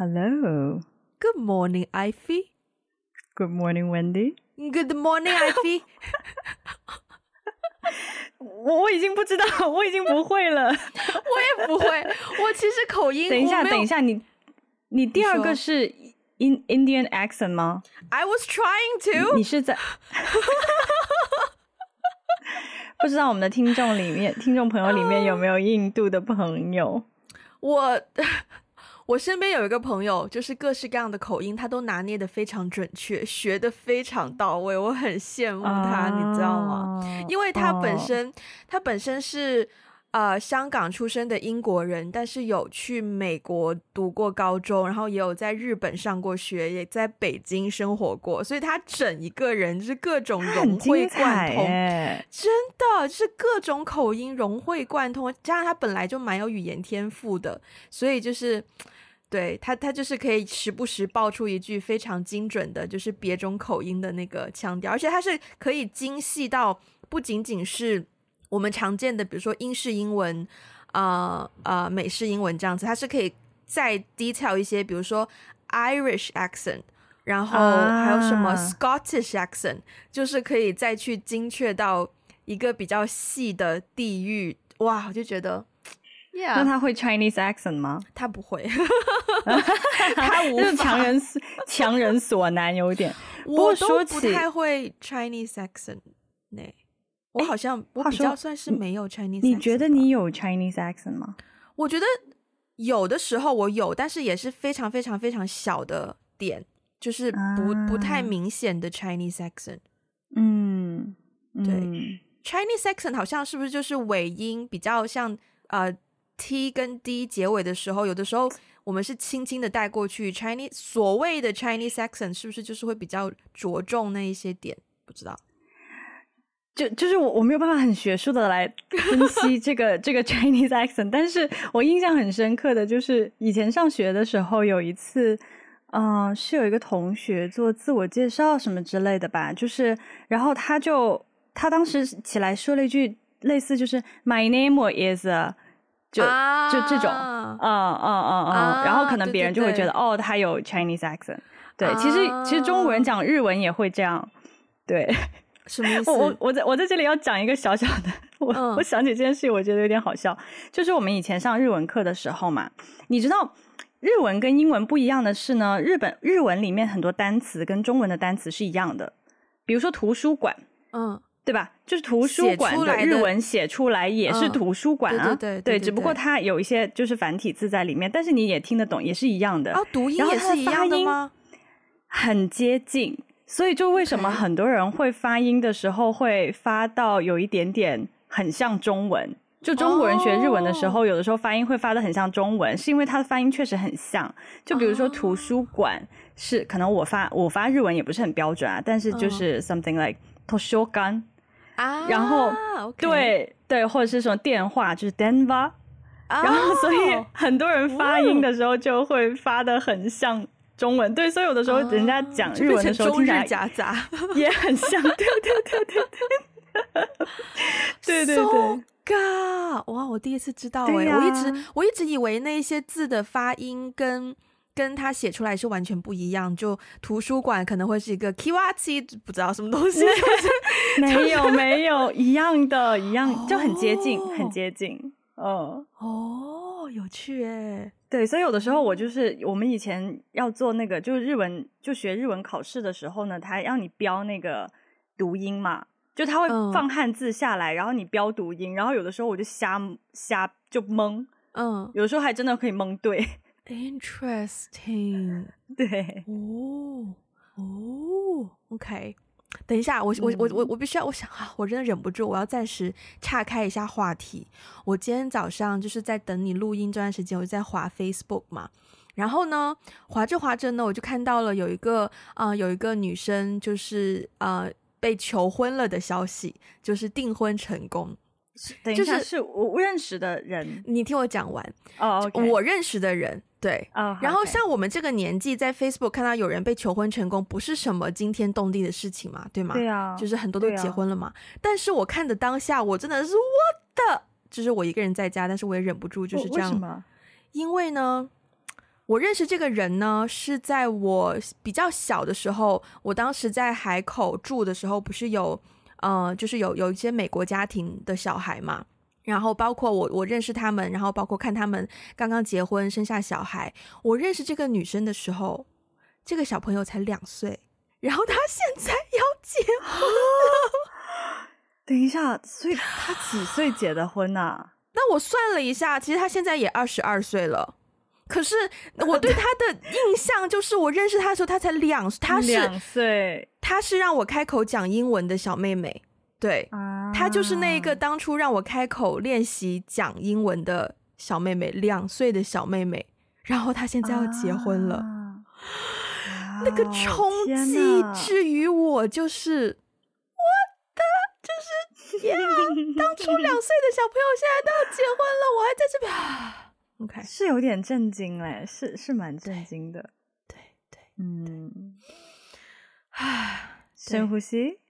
Hello. Good morning, Ivy. Good morning, Wendy. Good morning, Ivy.我已经不知道，我已经不会了。我也不会。我其实口音。等一下，等一下，你你第二个是 in Indian accent 吗？I was trying to。你是在？不知道我们的听众里面，听众朋友里面有没有印度的朋友？我。 我身边有一个朋友，就是各式各样的口音，他都拿捏的非常准确，学的非常到位，我很羡慕他，哦、你知道吗？因为他本身，哦、他本身是呃香港出生的英国人，但是有去美国读过高中，然后也有在日本上过学，也在北京生活过，所以他整一个人就是各种融会贯通，真的就是各种口音融会贯通，加上他本来就蛮有语言天赋的，所以就是。对他，他就是可以时不时爆出一句非常精准的，就是别种口音的那个腔调，而且他是可以精细到不仅仅是我们常见的，比如说英式英文，啊、呃、啊、呃、美式英文这样子，他是可以再 detail 一些，比如说 Irish accent，然后还有什么 Scottish accent，、啊、就是可以再去精确到一个比较细的地域，哇，我就觉得。Yeah. 那他会 Chinese accent 吗？他不会，他无法强人强人所难，有点。我都不太会 Chinese accent 呢。我好像我比较算是没有 Chinese accent。你觉得你有 Chinese accent 吗？我觉得有的时候我有，但是也是非常非常非常小的点，就是不、uh, 不太明显的 Chinese accent。嗯，对、嗯、，Chinese accent 好像是不是就是尾音比较像呃。T 跟 D 结尾的时候，有的时候我们是轻轻的带过去。Chinese 所谓的 Chinese accent 是不是就是会比较着重那一些点？不知道，就就是我我没有办法很学术的来分析 这个这个 Chinese accent，但是我印象很深刻的就是以前上学的时候有一次，嗯、呃，是有一个同学做自我介绍什么之类的吧，就是然后他就他当时起来说了一句类似就是 My name is。就就这种，嗯嗯嗯嗯，然后可能别人就会觉得，哦，他有 Chinese accent。对，其实其实中国人讲日文也会这样。对，什么意思？我我我在我在这里要讲一个小小的，我我想起这件事，我觉得有点好笑。就是我们以前上日文课的时候嘛，你知道日文跟英文不一样的是呢，日本日文里面很多单词跟中文的单词是一样的，比如说图书馆，嗯。对吧？就是图书馆的日文写出来也是图书馆啊，对对对，只不过它有一些就是繁体字在里面，但是你也听得懂，也是一样的。啊，读音也是一样的吗？很接近，所以就为什么很多人会发音的时候会发到有一点点很像中文？就中国人学日文的时候，有的时候发音会发的很像中文，是因为它的发音确实很像。就比如说图书馆是可能我发我发日文也不是很标准啊，但是就是 something like 图书馆。啊，然后 okay. 对对，或者是什么电话，就是电话，然后所以很多人发音的时候就会发的很像中文，对，所以有的时候人家讲日文的时候听起来夹杂也很像，对对对对对，对对对，So God，哇，我第一次知道哎、啊，我一直我一直以为那些字的发音跟。跟他写出来是完全不一样，就图书馆可能会是一个 kiwachi，不知道什么东西，没有没有一样的，一样就很接近，很接近，嗯。哦，有趣诶，对，所以有的时候我就是我们以前要做那个，就是日文就学日文考试的时候呢，他让你标那个读音嘛，就他会放汉字下来，然后你标读音，然后有的时候我就瞎瞎就蒙，嗯，有的时候还真的可以蒙对。Interesting，对，哦哦，OK，等一下，我我我我我必须要，我想啊，我真的忍不住，我要暂时岔开一下话题。我今天早上就是在等你录音这段时间，我就在滑 Facebook 嘛，然后呢，滑着滑着呢，我就看到了有一个啊、呃，有一个女生就是呃被求婚了的消息，就是订婚成功。等一下，就是是我认识的人，你听我讲完哦。Oh. 我认识的人，对，oh, 然后像我们这个年纪，在 Facebook 看到有人被求婚成功，不是什么惊天动地的事情嘛，对吗？对啊，就是很多都结婚了嘛。啊、但是我看的当下，我真的是我的，就是我一个人在家，但是我也忍不住就是这样。为什么？因为呢，我认识这个人呢，是在我比较小的时候，我当时在海口住的时候，不是有，呃，就是有有一些美国家庭的小孩嘛，然后包括我，我认识他们，然后包括看他们刚刚结婚生下小孩。我认识这个女生的时候，这个小朋友才两岁，然后他现在要结婚了。等一下，所以他几岁结的婚啊？那我算了一下，其实他现在也二十二岁了。可是我对他的印象就是，我认识他的时候，他才两，他是两岁，他是让我开口讲英文的小妹妹，对，啊、他就是那一个当初让我开口练习讲英文的小妹妹，两岁的小妹妹。然后她现在要结婚了，啊、那个冲击至于我就是，我的就是呀，当初两岁的小朋友现在都要结婚了，我还在这边。Okay. 是有点震惊嘞，是是蛮震惊的，对对，对嗯，唉，深呼吸，对，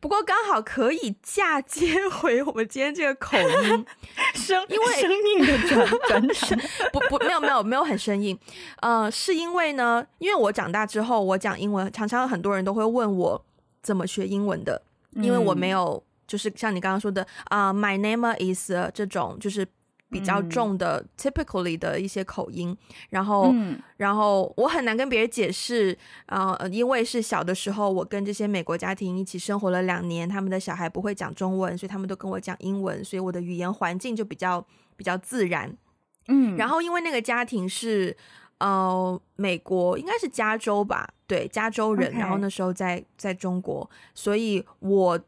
不过刚好可以嫁接回我们今天这个口音 生，因为生硬的转 转场，不不，没有没有没有很生硬，呃，是因为呢，因为我长大之后我讲英文，常常很多人都会问我怎么学英文的，因为我没有，嗯、就是像你刚刚说的啊、uh,，My name is 这种就是。比较重的、嗯、typically 的一些口音，然后，嗯、然后我很难跟别人解释，啊、呃，因为是小的时候，我跟这些美国家庭一起生活了两年，他们的小孩不会讲中文，所以他们都跟我讲英文，所以我的语言环境就比较比较自然，嗯，然后因为那个家庭是，呃，美国应该是加州吧，对，加州人.然后那时候在在中国，所以我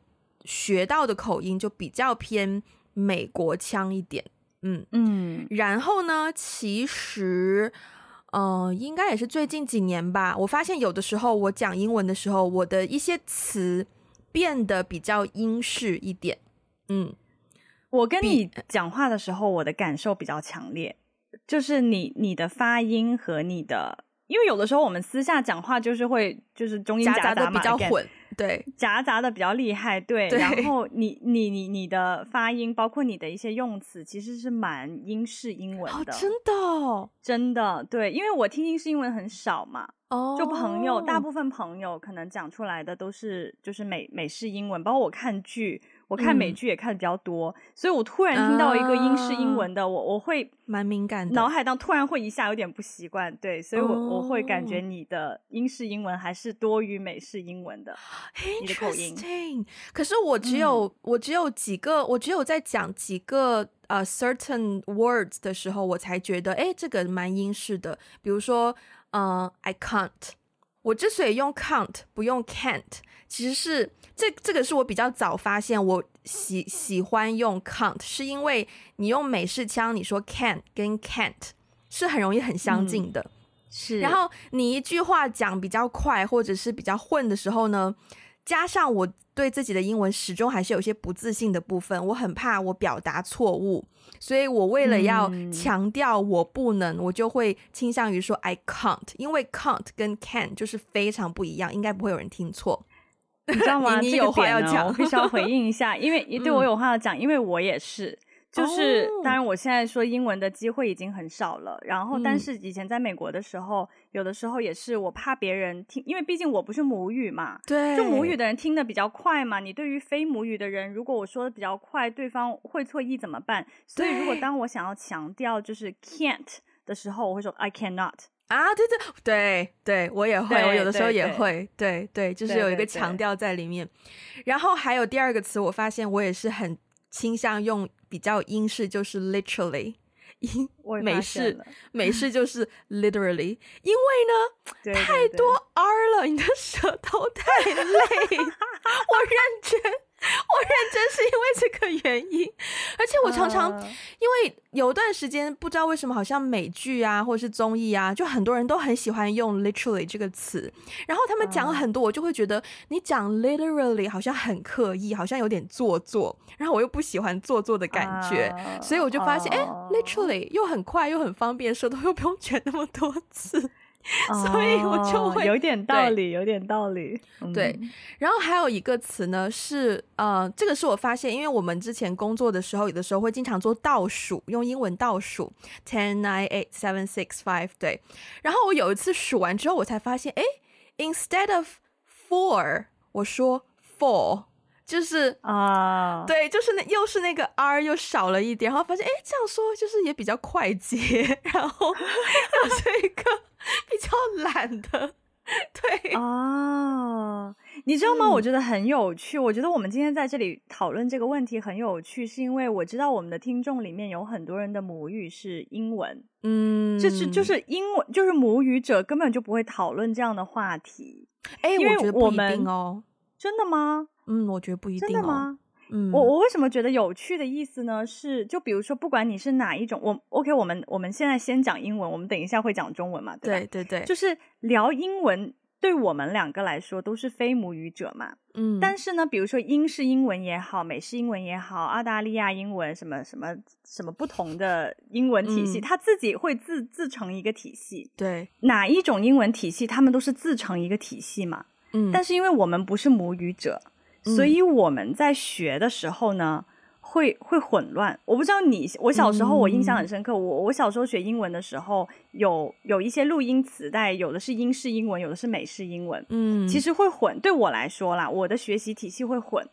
学到的口音就比较偏美国腔一点。嗯嗯，然后呢，其实，呃，应该也是最近几年吧。我发现有的时候我讲英文的时候，我的一些词变得比较英式一点。嗯，我跟你讲话的时候，我的感受比较强烈，就是你你的发音和你的，因为有的时候我们私下讲话就是会就是中英夹杂的比较混。对，夹杂的比较厉害，对。对，然后你你你你的发音，包括你的一些用词，其实是蛮英式英文的，哦、真的，真的，对，因为我听英式英文很少嘛，哦，就朋友，大部分朋友可能讲出来的都是就是美美式英文，包括我看剧。我看美剧也看的比较多，嗯、所以我突然听到一个英式英文的，啊、我我会蛮敏感的，脑海当突然会一下有点不习惯，对，所以我，我、哦、我会感觉你的英式英文还是多于美式英文的，你的口音。可是我只有、嗯、我只有几个，我只有在讲几个呃、uh, certain words 的时候，我才觉得，哎，这个蛮英式的。比如说，呃，I can't。我之所以用 can't 不用 can't，其实是。这这个是我比较早发现，我喜喜欢用 can't，是因为你用美式腔，你说 can 跟 can't 是很容易很相近的，嗯、是。然后你一句话讲比较快或者是比较混的时候呢，加上我对自己的英文始终还是有些不自信的部分，我很怕我表达错误，所以我为了要强调我不能，嗯、我就会倾向于说 I can't，因为 can't 跟 can 就是非常不一样，应该不会有人听错。你知道吗？你，你有话要讲，我必须要回应一下，因为你对我有话要讲，因为我也是，就是当然我现在说英文的机会已经很少了，然后但是以前在美国的时候，有的时候也是我怕别人听，因为毕竟我不是母语嘛，对，就母语的人听得比较快嘛，你对于非母语的人，如果我说的比较快，对方会错意怎么办？所以如果当我想要强调就是 can't 的时候，我会说 I cannot。啊，对对对对，我也会，我有的时候也会，对对，对，就是有一个强调在里面。然后还有第二个词，我发现我也是很倾向用比较英式，就是 literally，英 美式美式就是 literally，因为呢 太多 r 了，你的舌头太 累，我认真。我认真是因为这个原因，而且我常常因为有段时间不知道为什么，好像美剧啊或者是综艺啊，就很多人都很喜欢用 literally 这个词，然后他们讲很多，我就会觉得你讲 literally 好像很刻意，好像有点做作，然后我又不喜欢做作的感觉，所以我就发现，哎，literally 又很快又很方便，舌头又不用卷那么多次。所以我就会有点道理，有点道理。对，然后还有一个词呢是呃，这个是我发现，因为我们之前工作的时候，有的时候会经常做倒数，用英文倒数 ten nine eight seven six five。对，然后我有一次数完之后，我才发现，哎，instead of four，我说 four。就是啊，uh, 对，就是那又是那个 R 又少了一点，然后发现哎，这样说就是也比较快捷，然后又是一个比较懒的，对啊，uh, 你知道吗？嗯、我觉得很有趣。我觉得我们今天在这里讨论这个问题很有趣，是因为我知道我们的听众里面有很多人的母语是英文，嗯，就是就是英文，就是母语者根本就不会讨论这样的话题。哎，因为我觉得不一定哦，真的吗？嗯，我觉得不一定、哦。真的吗？嗯，我我为什么觉得有趣的意思呢？是就比如说，不管你是哪一种，我 OK，我们我们现在先讲英文，我们等一下会讲中文嘛？对对对，就是聊英文，对我们两个来说都是非母语者嘛。嗯，但是呢，比如说英式英文也好，美式英文也好，澳大利亚英文什么什么什么不同的英文体系，它、嗯、自己会自自成一个体系。对，哪一种英文体系，他们都是自成一个体系嘛。嗯，但是因为我们不是母语者。所以我们在学的时候呢，会会混乱。我不知道你，我小时候我印象很深刻。嗯、我我小时候学英文的时候，有有一些录音磁带，有的是英式英文，有的是美式英文。嗯，其实会混。对我来说啦，我的学习体系会混。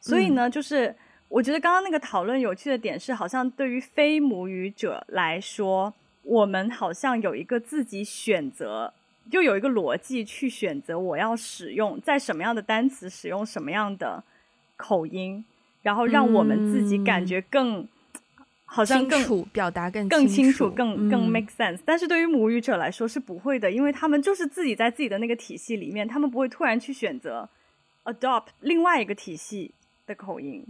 所以呢，嗯、就是我觉得刚刚那个讨论有趣的点是，好像对于非母语者来说，我们好像有一个自己选择。就有一个逻辑去选择我要使用在什么样的单词使用什么样的口音，然后让我们自己感觉更、嗯、好像更清楚表达更更清楚更更 make sense、嗯。但是对于母语者来说是不会的，因为他们就是自己在自己的那个体系里面，他们不会突然去选择 adopt 另外一个体系的口音。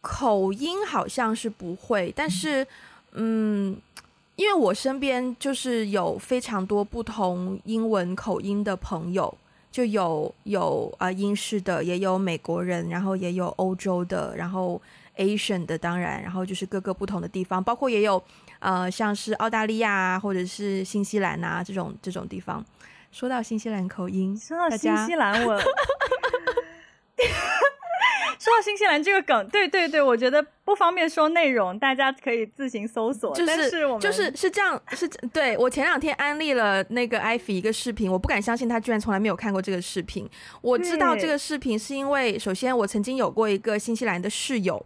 口音好像是不会，但是嗯。嗯因为我身边就是有非常多不同英文口音的朋友，就有有啊、呃、英式的，也有美国人，然后也有欧洲的，然后 Asian 的，当然，然后就是各个不同的地方，包括也有呃像是澳大利亚啊，或者是新西兰啊这种这种地方。说到新西兰口音，说到新西兰我。说到新西兰这个梗，对对对，我觉得不方便说内容，大家可以自行搜索。就是，我们就是是这样，是对我前两天安利了那个艾菲一个视频，我不敢相信他居然从来没有看过这个视频。我知道这个视频是因为，首先我曾经有过一个新西兰的室友。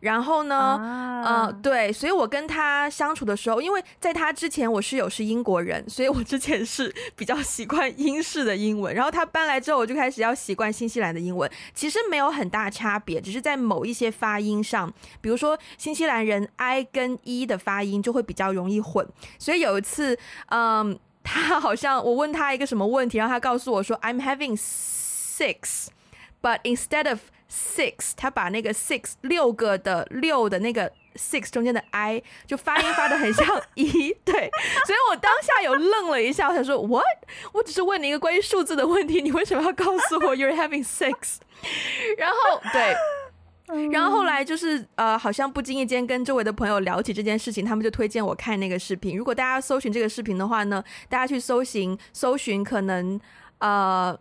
然后呢，啊、呃，对，所以我跟他相处的时候，因为在他之前我室友是英国人，所以我之前是 比较习惯英式的英文。然后他搬来之后，我就开始要习惯新西兰的英文。其实没有很大差别，只是在某一些发音上，比如说新西兰人 I 跟 E 的发音就会比较容易混。所以有一次，嗯，他好像我问他一个什么问题，然后他告诉我说 I'm having six，but instead of Six，他把那个 six 六个的六的那个 six 中间的 i 就发音发的很像一，对，所以我当下有愣了一下，我想说 what？我只是问你一个关于数字的问题，你为什么要告诉我 you're having six？然后对，然后后来就是呃，好像不经意间跟周围的朋友聊起这件事情，他们就推荐我看那个视频。如果大家搜寻这个视频的话呢，大家去搜寻搜寻可能呃。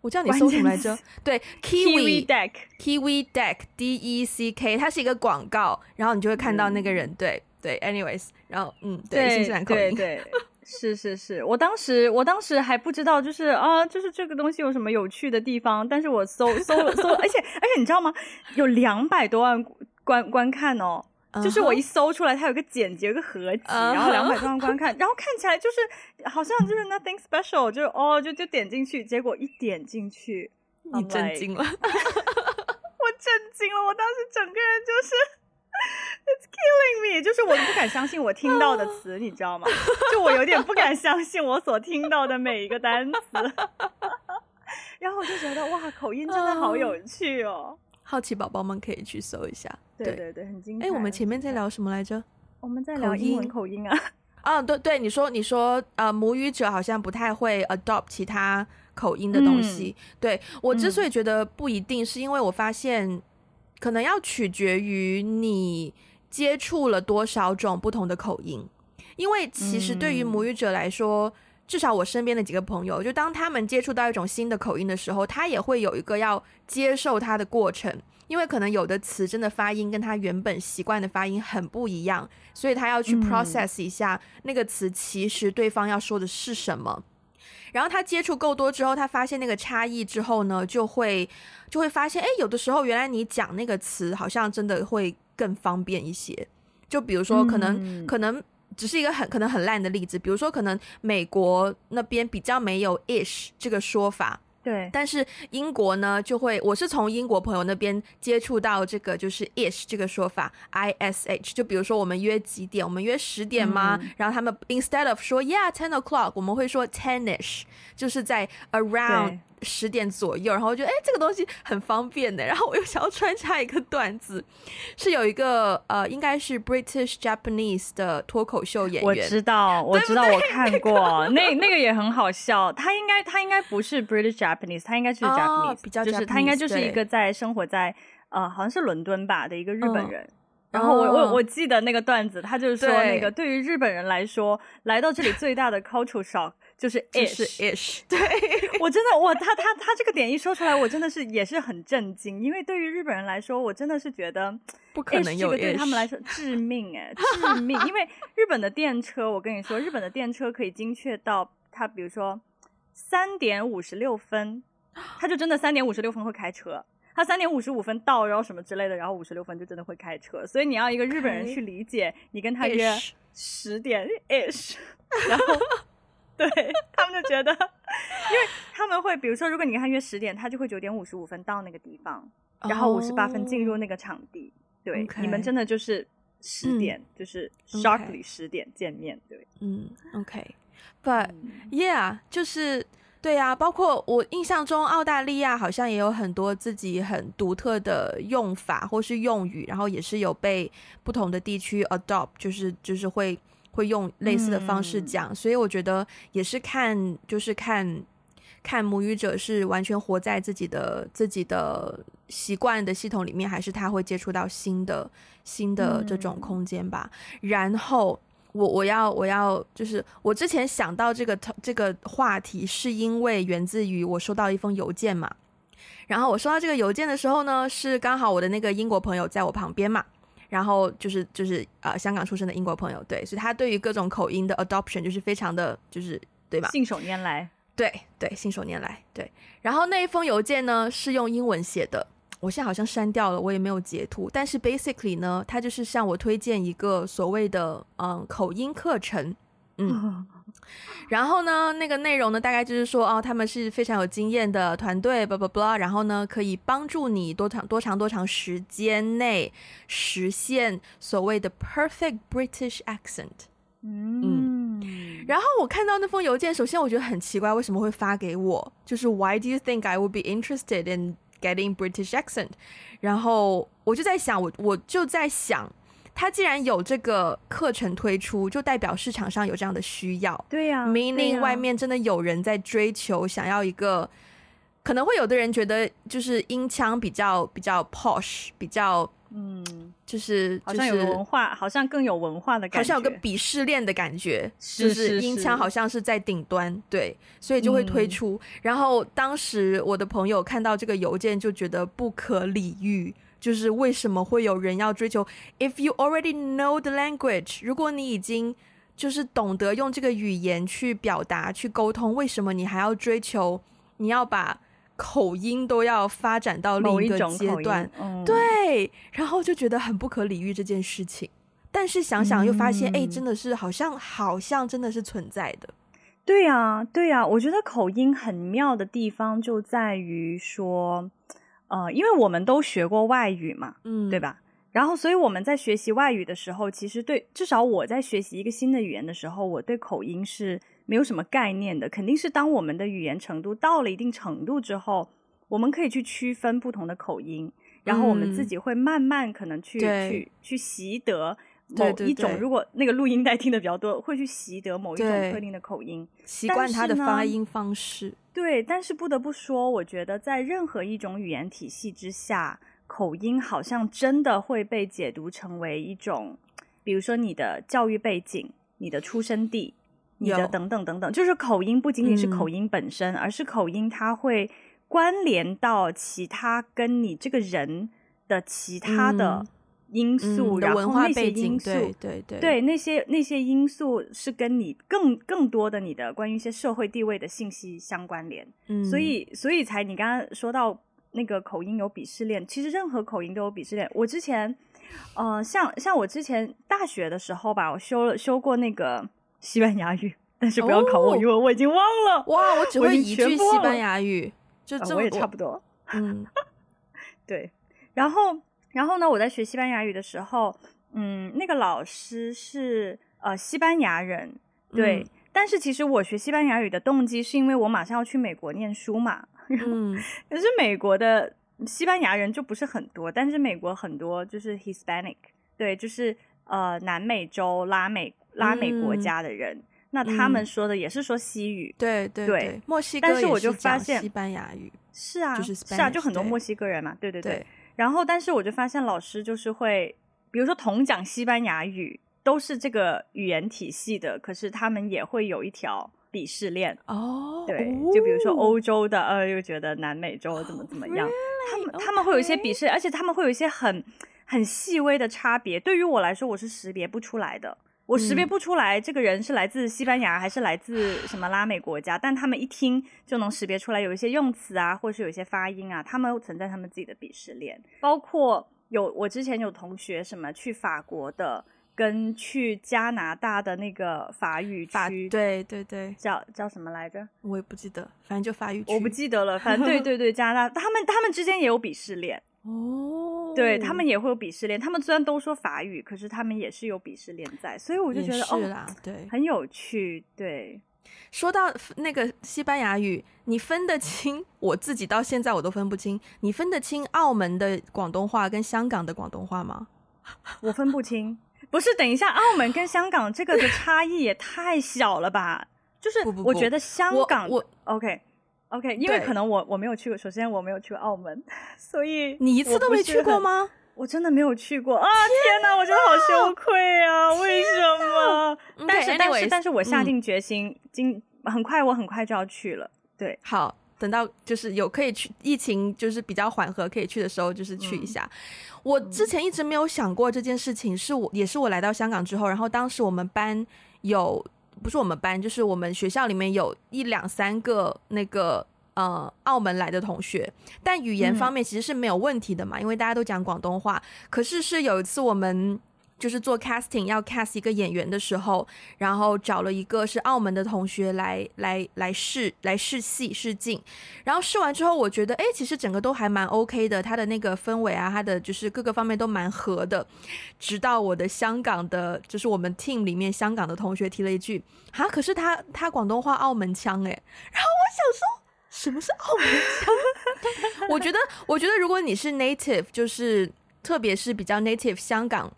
我叫你搜什么来着？对，Kiwi Deck，Kiwi Deck，D E C K，它是一个广告，然后你就会看到那个人，嗯、对对，anyways，然后嗯，对，新西兰口音，对，是是是，我当时我当时还不知道，就是啊，就是这个东西有什么有趣的地方，但是我搜搜搜，而且而且你知道吗？有两百多万观观看哦。就是我一搜出来，它有个剪辑，有个合集，然后两百多万观看，然后看起来就是好像就是 nothing special，就哦就就点进去，结果一点进去，你震惊了，我震惊了，我当时整个人就是 it's killing me，就是我不敢相信我听到的词，你知道吗？就我有点不敢相信我所听到的每一个单词，然后我就觉得哇，口音真的好有趣哦。好奇宝宝们可以去搜一下，对对对，很精彩。哎，我们前面在聊什么来着？我们在聊英文口音啊。啊，对对，你说你说，呃，母语者好像不太会 adopt 其他口音的东西。嗯、对，我之所以觉得不一定，是因为我发现可能要取决于你接触了多少种不同的口音。因为其实对于母语者来说，嗯、至少我身边的几个朋友，就当他们接触到一种新的口音的时候，他也会有一个要接受它的过程，因为可能有的词真的发音跟他原本习惯的发音很不一样，所以他要去 process 一下那个词其实对方要说的是什么。然后他接触够多之后，他发现那个差异之后呢，就会就会发现，哎，有的时候原来你讲那个词好像真的会更方便一些。就比如说，可能、嗯、可能只是一个很可能很烂的例子，比如说可能美国那边比较没有 ish 这个说法。对，但是英国呢，就会我是从英国朋友那边接触到这个就是 ish 这个说法，I S H，就比如说我们约几点？我们约十点吗？嗯、然后他们 instead of 说 Yeah ten o'clock，我们会说 ten-ish，就是在 around。十点左右，然后我觉得哎，这个东西很方便的。然后我又想要穿插一个段子，是有一个呃，应该是 British Japanese 的脱口秀演员。我知道，我知道，我看过，那那个也很好笑。他应该他应该不是 British Japanese，他应该是 Japanese，、哦、比较就是他应该就是一个在生活在呃好像是伦敦吧的一个日本人。嗯、然后我我我记得那个段子，他就是说那个对于日本人来说，来到这里最大的 culture shock。就是 ish，是 ish，对。我真的，我他他他这个点一说出来，我真的是也是很震惊，因为对于日本人来说，我真的是觉得不可能有 ish，这个对他们来说致命哎，致命，因为日本的电车，我跟你说，日本的电车可以精确到它，比如说三点五十六分，他就真的三点五十六分会开车，他三点五十五分到，然后什么之类的，然后五十六分就真的会开车，所以你要一个日本人去理解，你跟他约十点 ish，然后。对 他们就觉得，因为他们会，比如说，如果你跟他约十点，他就会九点五十五分到那个地方，然后五十八分进入那个场地。Oh, 对，okay. 你们真的就是十点，嗯、就是 sharply 十点见面。对，嗯，OK，But yeah，就是对呀、啊，包括我印象中，澳大利亚好像也有很多自己很独特的用法或是用语，然后也是有被不同的地区 adopt，就是就是会。会用类似的方式讲，嗯，所以我觉得也是看，就是看看母语者是完全活在自己的自己的习惯的系统里面，还是他会接触到新的新的这种空间吧。嗯，然后我我要我要就是我之前想到这个这个话题，是因为源自于我收到一封邮件嘛。然后我收到这个邮件的时候呢，是刚好我的那个英国朋友在我旁边嘛。然后就是就是呃香港出生的英国朋友，对，所以他对于各种口音的 adoption 就是非常的就是对吧？信手拈来，对对，信手拈来，对。然后那一封邮件呢是用英文写的，我现在好像删掉了，我也没有截图。但是 basically 呢，他就是向我推荐一个所谓的嗯口音课程，嗯。然后呢，那个内容呢，大概就是说，哦，他们是非常有经验的团队，blah blah blah，然后呢，可以帮助你多长多长多长时间内实现所谓的 perfect British accent。嗯，嗯，然后我看到那封邮件，首先我觉得很奇怪，为什么会发给我？就是 Why do you think I would be interested in getting British accent？然后我就在想，我我就在想。他既然有这个课程推出，就代表市场上有这样的需要。对呀，meaning 外面真的有人在追求，想要一个，可能会有的人觉得就是音腔比较比较 posh，比较嗯，就是好像有文化，好像更有文化的感觉，好像有个鄙视链的感觉，就是音腔好像是在顶端，对，所以就会推出。然后当时我的朋友看到这个邮件，就觉得不可理喻。就是为什么会有人要追求？If you already know the language，如果你已经就是懂得用这个语言去表达、去沟通，为什么你还要追求？你要把口音都要发展到另一个阶段？嗯、对，然后就觉得很不可理喻这件事情。但是想想又发现，哎、嗯，真的是好像好像真的是存在的。对呀，对呀，我觉得口音很妙的地方就在于说。呃，因为我们都学过外语嘛，嗯，对吧？然后，所以我们在学习外语的时候，其实对，至少我在学习一个新的语言的时候，我对口音是没有什么概念的。肯定是当我们的语言程度到了一定程度之后，我们可以去区分不同的口音，然后我们自己会慢慢可能去去去习得某一种。对。对对，如果那个录音带听的比较多，会去习得某一种特定的口音，习惯它的发音方式。对，但是不得不说，我觉得在任何一种语言体系之下，口音好像真的会被解读成为一种，比如说你的教育背景，你的出生地、你的等等等等，就是口音不仅仅是口音本身，嗯、而是口音它会关联到其他跟你这个人的其他的因素，嗯、然后那些因素，对对对，对那些那些因素是跟你更更多的你的关于一些社会地位的信息相关联，嗯，所以所以才你刚刚说到那个口音有鄙视链，其实任何口音都有鄙视链。我之前，呃，像像我之前大学的时候吧，我修了修过那个西班牙语，但是不要考我，哦、因为我已经忘了。哇，我只会一句西班牙语，就这我也差不多。嗯，对，然后。然后呢，我在学西班牙语的时候，嗯，那个老师是呃西班牙人，对。嗯、但是其实我学西班牙语的动机是因为我马上要去美国念书嘛。嗯。可是美国的西班牙人就不是很多，但是美国很多就是 Hispanic，对，就是呃南美洲拉美拉美国家的人，嗯、那他们说的也是说西语，对对对。墨西哥但是我就发现西班牙语是啊，就是是啊，就很多墨西哥人嘛，对对对。对然后，但是我就发现老师就是会，比如说同讲西班牙语，都是这个语言体系的，可是他们也会有一条鄙视链哦。对，就比如说欧洲的，呃，又觉得南美洲怎么怎么样，哦、他们他们会有一些鄙视.而且他们会有一些很很细微的差别。对于我来说，我是识别不出来的。我识别不出来这个人是来自西班牙还是来自什么拉美国家，但他们一听就能识别出来，有一些用词啊，或者是有一些发音啊，他们存在他们自己的鄙视链。包括有我之前有同学什么去法国的，跟去加拿大的那个法语区，对对对，叫叫什么来着？我也不记得，反正就法语区，我不记得了。反正对对对，加拿大他们他们之间也有鄙视链。哦，对，他们也会有鄙视链，他们虽然都说法语，可是他们也是有鄙视链在，所以我就觉得是啦哦，对，很有趣。对，说到那个西班牙语，你分得清？我自己到现在我都分不清，你分得清澳门的广东话跟香港的广东话吗？我分不清，不是，等一下，澳门跟香港这个的差异也太小了吧？就是我觉得香港，我，我 OK。OK，因为可能我我没有去过，首先我没有去过澳门，所以你一次都没去过吗？我真的没有去过啊！天哪，我觉得好羞愧啊！为什么？但是但是但是我下定决心，今很快我很快就要去了。对，好，等到就是有可以去，疫情就是比较缓和可以去的时候，就是去一下。我之前一直没有想过这件事情，是我也是我来到香港之后，然后当时我们班有。不是我们班，就是我们学校里面有一两三个那个呃澳门来的同学，但语言方面其实是没有问题的嘛，嗯、因为大家都讲广东话。可是是有一次我们。就是做 casting 要 cast 一个演员的时候，然后找了一个是澳门的同学来来来试来试戏试镜，然后试完之后，我觉得哎，其实整个都还蛮 OK 的，他的那个氛围啊，他的就是各个方面都蛮合的。直到我的香港的，就是我们 team 里面香港的同学提了一句啊，可是他他广东话澳门腔哎，然后我想说什么是澳门腔？我觉得我觉得如果你是 native，就是特别是比较 native 香港。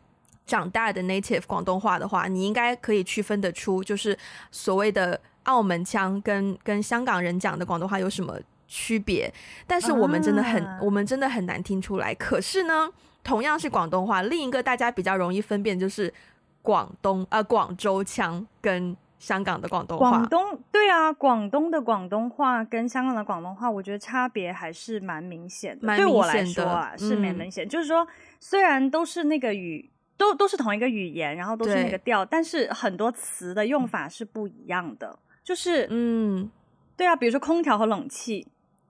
长大的 native 广东话的话，你应该可以区分得出，就是所谓的澳门腔跟跟香港人讲的广东话有什么区别。但是我们真的很，啊、我们真的很难听出来。可是呢，同样是广东话，另一个大家比较容易分辨就是广东啊、呃、广州腔跟香港的广东话。广东对啊，广东的广东话跟香港的广东话，我觉得差别还是蛮明显的。蛮明显的，对我来说啊，是蛮明显。嗯、就是说，虽然都是那个语。都都是同一个语言，然后都是那个调，但是很多词的用法是不一样的。就是，嗯，对啊，比如说空调和冷气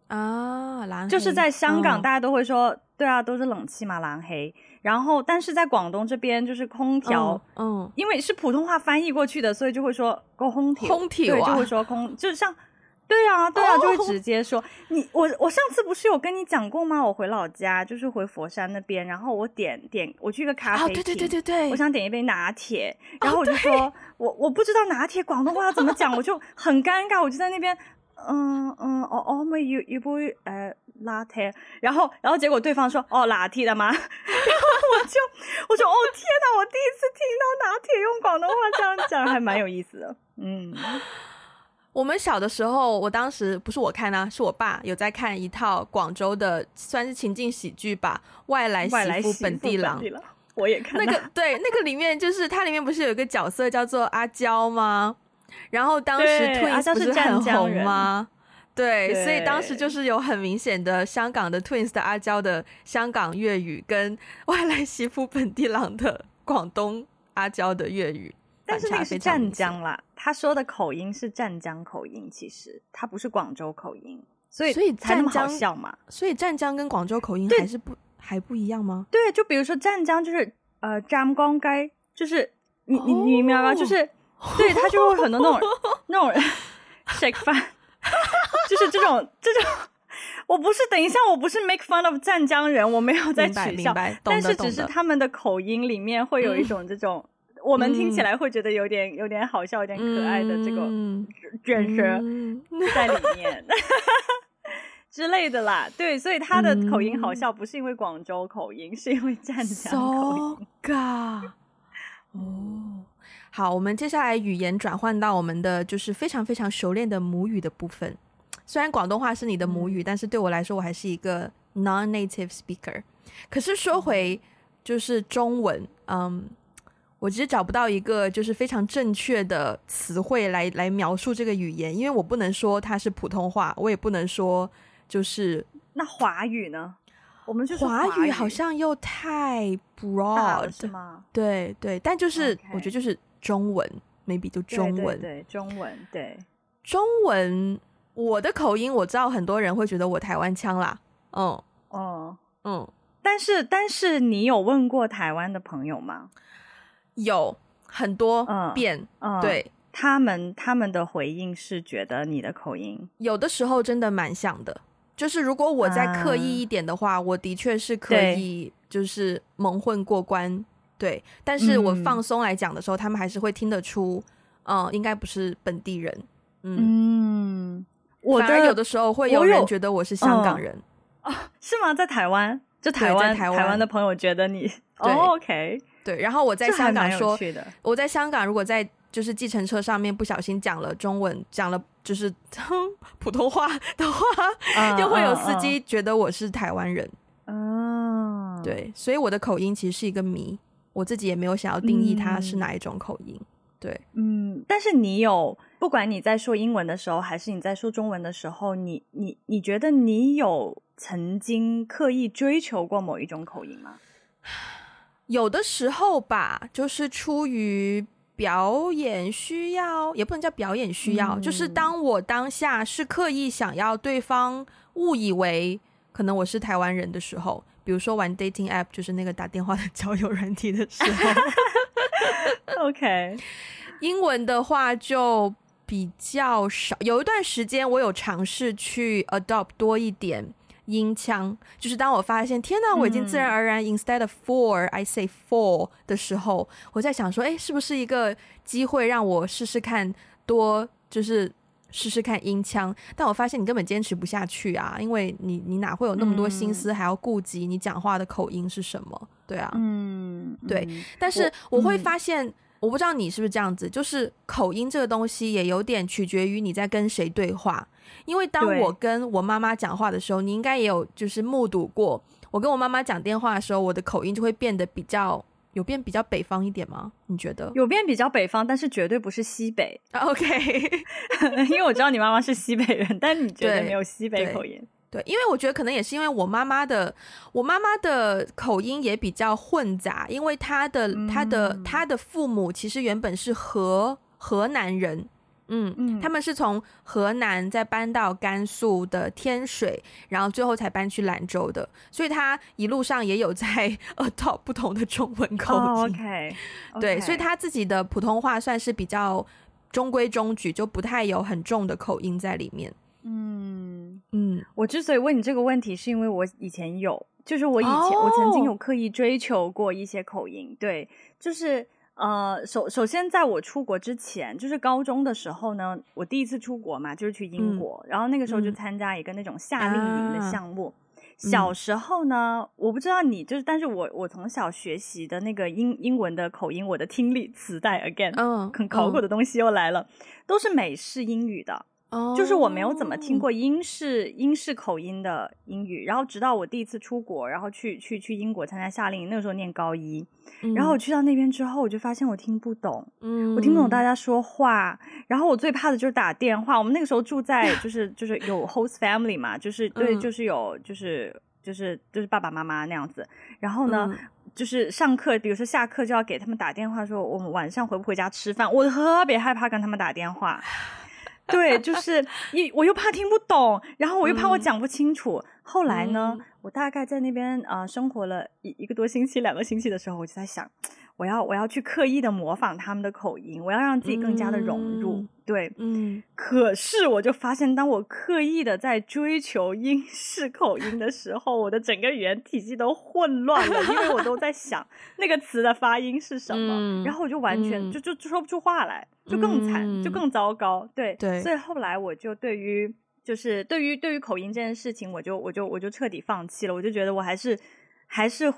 啊，蓝黑就是在香港大家都会说，哦、对啊，都是冷气嘛，蓝黑。然后，但是在广东这边就是空调，嗯，嗯因为是普通话翻译过去的，所以就会说空调，空调、啊，对，就会说空，就像。对啊，对啊，就会直接说、oh. 你我我上次不是有跟你讲过吗？我回老家就是回佛山那边，然后我点点我去一个咖啡厅，oh, 对对对对对，我想点一杯拿铁，然后我就说、oh, 我我不知道拿铁广东话要怎么讲，我就很尴尬，我就在那边嗯嗯哦哦，没有一杯呃拿铁，然后然后结果对方说哦拿铁的吗？然后我就我说哦天哪，我第一次听到拿铁用广东话这样讲，还蛮有意思的，嗯。我们小的时候，我当时不是我看啊，是我爸有在看一套广州的，算是情景喜剧吧，《外来媳妇本地郎》。我也看那个对，那个里面就是它里面不是有一个角色叫做阿娇吗？然后当时 Twins 不是很红吗？对，对，所以当时就是有很明显的香港的 Twins 的阿娇的香港粤语，跟 外来媳妇本地郎的广东阿娇的粤语，但是那个是湛江啦，他说的口音是湛江口音，其实他不是广州口音，所以所以才那么好笑嘛。所以湛江跟广州口音还是不还不一样吗？对，就比如说湛江就是呃湛江街，就是你你你明白吗？就是对他就会很多那种那种人吃饭。就是这种这种，我不是等一下，我不是 make fun of 湛江人，我没有在取笑，但是只是他们的口音里面会有一 种这种，嗯、我们听起来会觉得有点有点好笑、有点可爱的这个卷舌在里面、嗯、之类的啦。对，所以他的口音好笑，不是因为广州口音，是因为湛江口音。So、哦。好，我们接下来语言转换到我们的就是非常非常熟练的母语的部分。虽然广东话是你的母语，嗯，但是对我来说，我还是一个 non-native speaker。可是说回就是中文，嗯，我其实找不到一个就是非常正确的词汇来来描述这个语言，因为我不能说它是普通话，我也不能说就是那华语呢？我们就是华语好像又太 broad 是吗？对对，但就是.我觉得就是。中文，maybe 就中文，对，中文，对，中文。我的口音我知道，很多人会觉得我台湾腔啦，嗯，哦，嗯，但是，但是你有问过台湾的朋友吗？有很多遍，嗯，对，他们他们的回应是觉得你的口音。有的时候真的蛮像的，就是如果我再刻意一点的话，嗯，我的确是可以就是蒙混过关。对，但是我放松来讲的时候，嗯，他们还是会听得出，嗯，应该不是本地人。嗯，嗯我反而有的时候会有人觉得我是香港人。啊，嗯，是吗？在台湾，就台湾台湾。的朋友觉得你，OK，对。然后我在香港说，我在香港如果在就是计程车上面不小心讲了中文，讲了就是 普通话的话，嗯，又会有司机觉得我是台湾人。嗯，对，所以我的口音其实是一个谜。我自己也没有想要定义它是哪一种口音，嗯、对，嗯，但是你有，不管你在说英文的时候，还是你在说中文的时候，你你你觉得你有曾经刻意追求过某一种口音吗？有的时候吧，就是出于表演需要，也不能叫表演需要，嗯、就是当我当下是刻意想要对方误以为可能我是台湾人的时候。比如说玩 dating app，就是那个打电话的 交友软体的时候，OK。英文的话就比较少。有一段时间，我有尝试去 adopt 多一点音腔，就是当我发现天哪，我已经自然而然、嗯、instead of for I say for 的时候，我在想说，哎，是不是一个机会让我试试看多就是。试试看音腔，但我发现你根本坚持不下去啊，因为你你哪会有那么多心思，还要顾及你讲话的口音是什么？对啊，嗯，对。但是我会发现，我，我不知道你是不是这样子，就是口音这个东西也有点取决于你在跟谁对话。因为当我跟我妈妈讲话的时候，你应该也有就是目睹过，我跟我妈妈讲电话的时候，我的口音就会变得比较。有变比较北方一点吗？你觉得有变比较北方，但是绝对不是西北。OK，因为我知道你妈妈是西北人，但你觉得没有西北口音对。因为我觉得可能也是因为我妈妈的，我妈妈的口音也比较混杂，因为她的、嗯、她的她的父母其实原本是河河南人。嗯嗯，他们是从河南再搬到甘肃的天水，然后最后才搬去兰州的，所以他一路上也有在 adopt 不同的中文口音。Oh, okay. OK，对，所以他自己的普通话算是比较中规中矩，就不太有很重的口音在里面。嗯嗯，我之所以问你这个问题，是因为我以前有，就是我以前、oh. 我曾经有刻意追求过一些口音，对，就是。呃，首首先，在我出国之前，就是高中的时候呢，我第一次出国嘛，就是去英国，嗯、然后那个时候就参加一个那种夏令营的项目。啊、小时候呢，我不知道你就是，但是我我从小学习的那个英英文的口音，我的听力磁带，again，嗯，很考古的东西又来了，嗯、都是美式英语的。哦，就是我没有怎么听过英式英式口音的英语，然后直到我第一次出国，然后去去去英国参加夏令营，那个时候念高一，嗯、然后我去到那边之后，我就发现我听不懂，嗯，我听不懂大家说话，然后我最怕的就是打电话。我们那个时候住在就 是就是有 host family 嘛，就是对，就是有就是就是就是爸爸妈妈那样子，然后呢。嗯。就是上课，比如说下课就要给他们打电话，说我们晚上回不回家吃饭。我特别害怕跟他们打电话，对，就是一我又怕听不懂，然后我又怕我讲不清楚。嗯、后来呢，嗯、我大概在那边啊、呃、生活了一一个多星期、两个星期的时候，我就在想。我要我要去刻意的模仿他们的口音，我要让自己更加的融入，嗯、对，嗯。可是我就发现，当我刻意的在追求英式口音的时候，我的整个语言体系都混乱了，因为我都在想 那个词的发音是什么，嗯、然后我就完全、嗯、就就说不出话来，就更惨，嗯、就更糟糕，对对。所以后来我就对于就是对于对于口音这件事情，我就我就我就彻底放弃了，我就觉得我还是还是。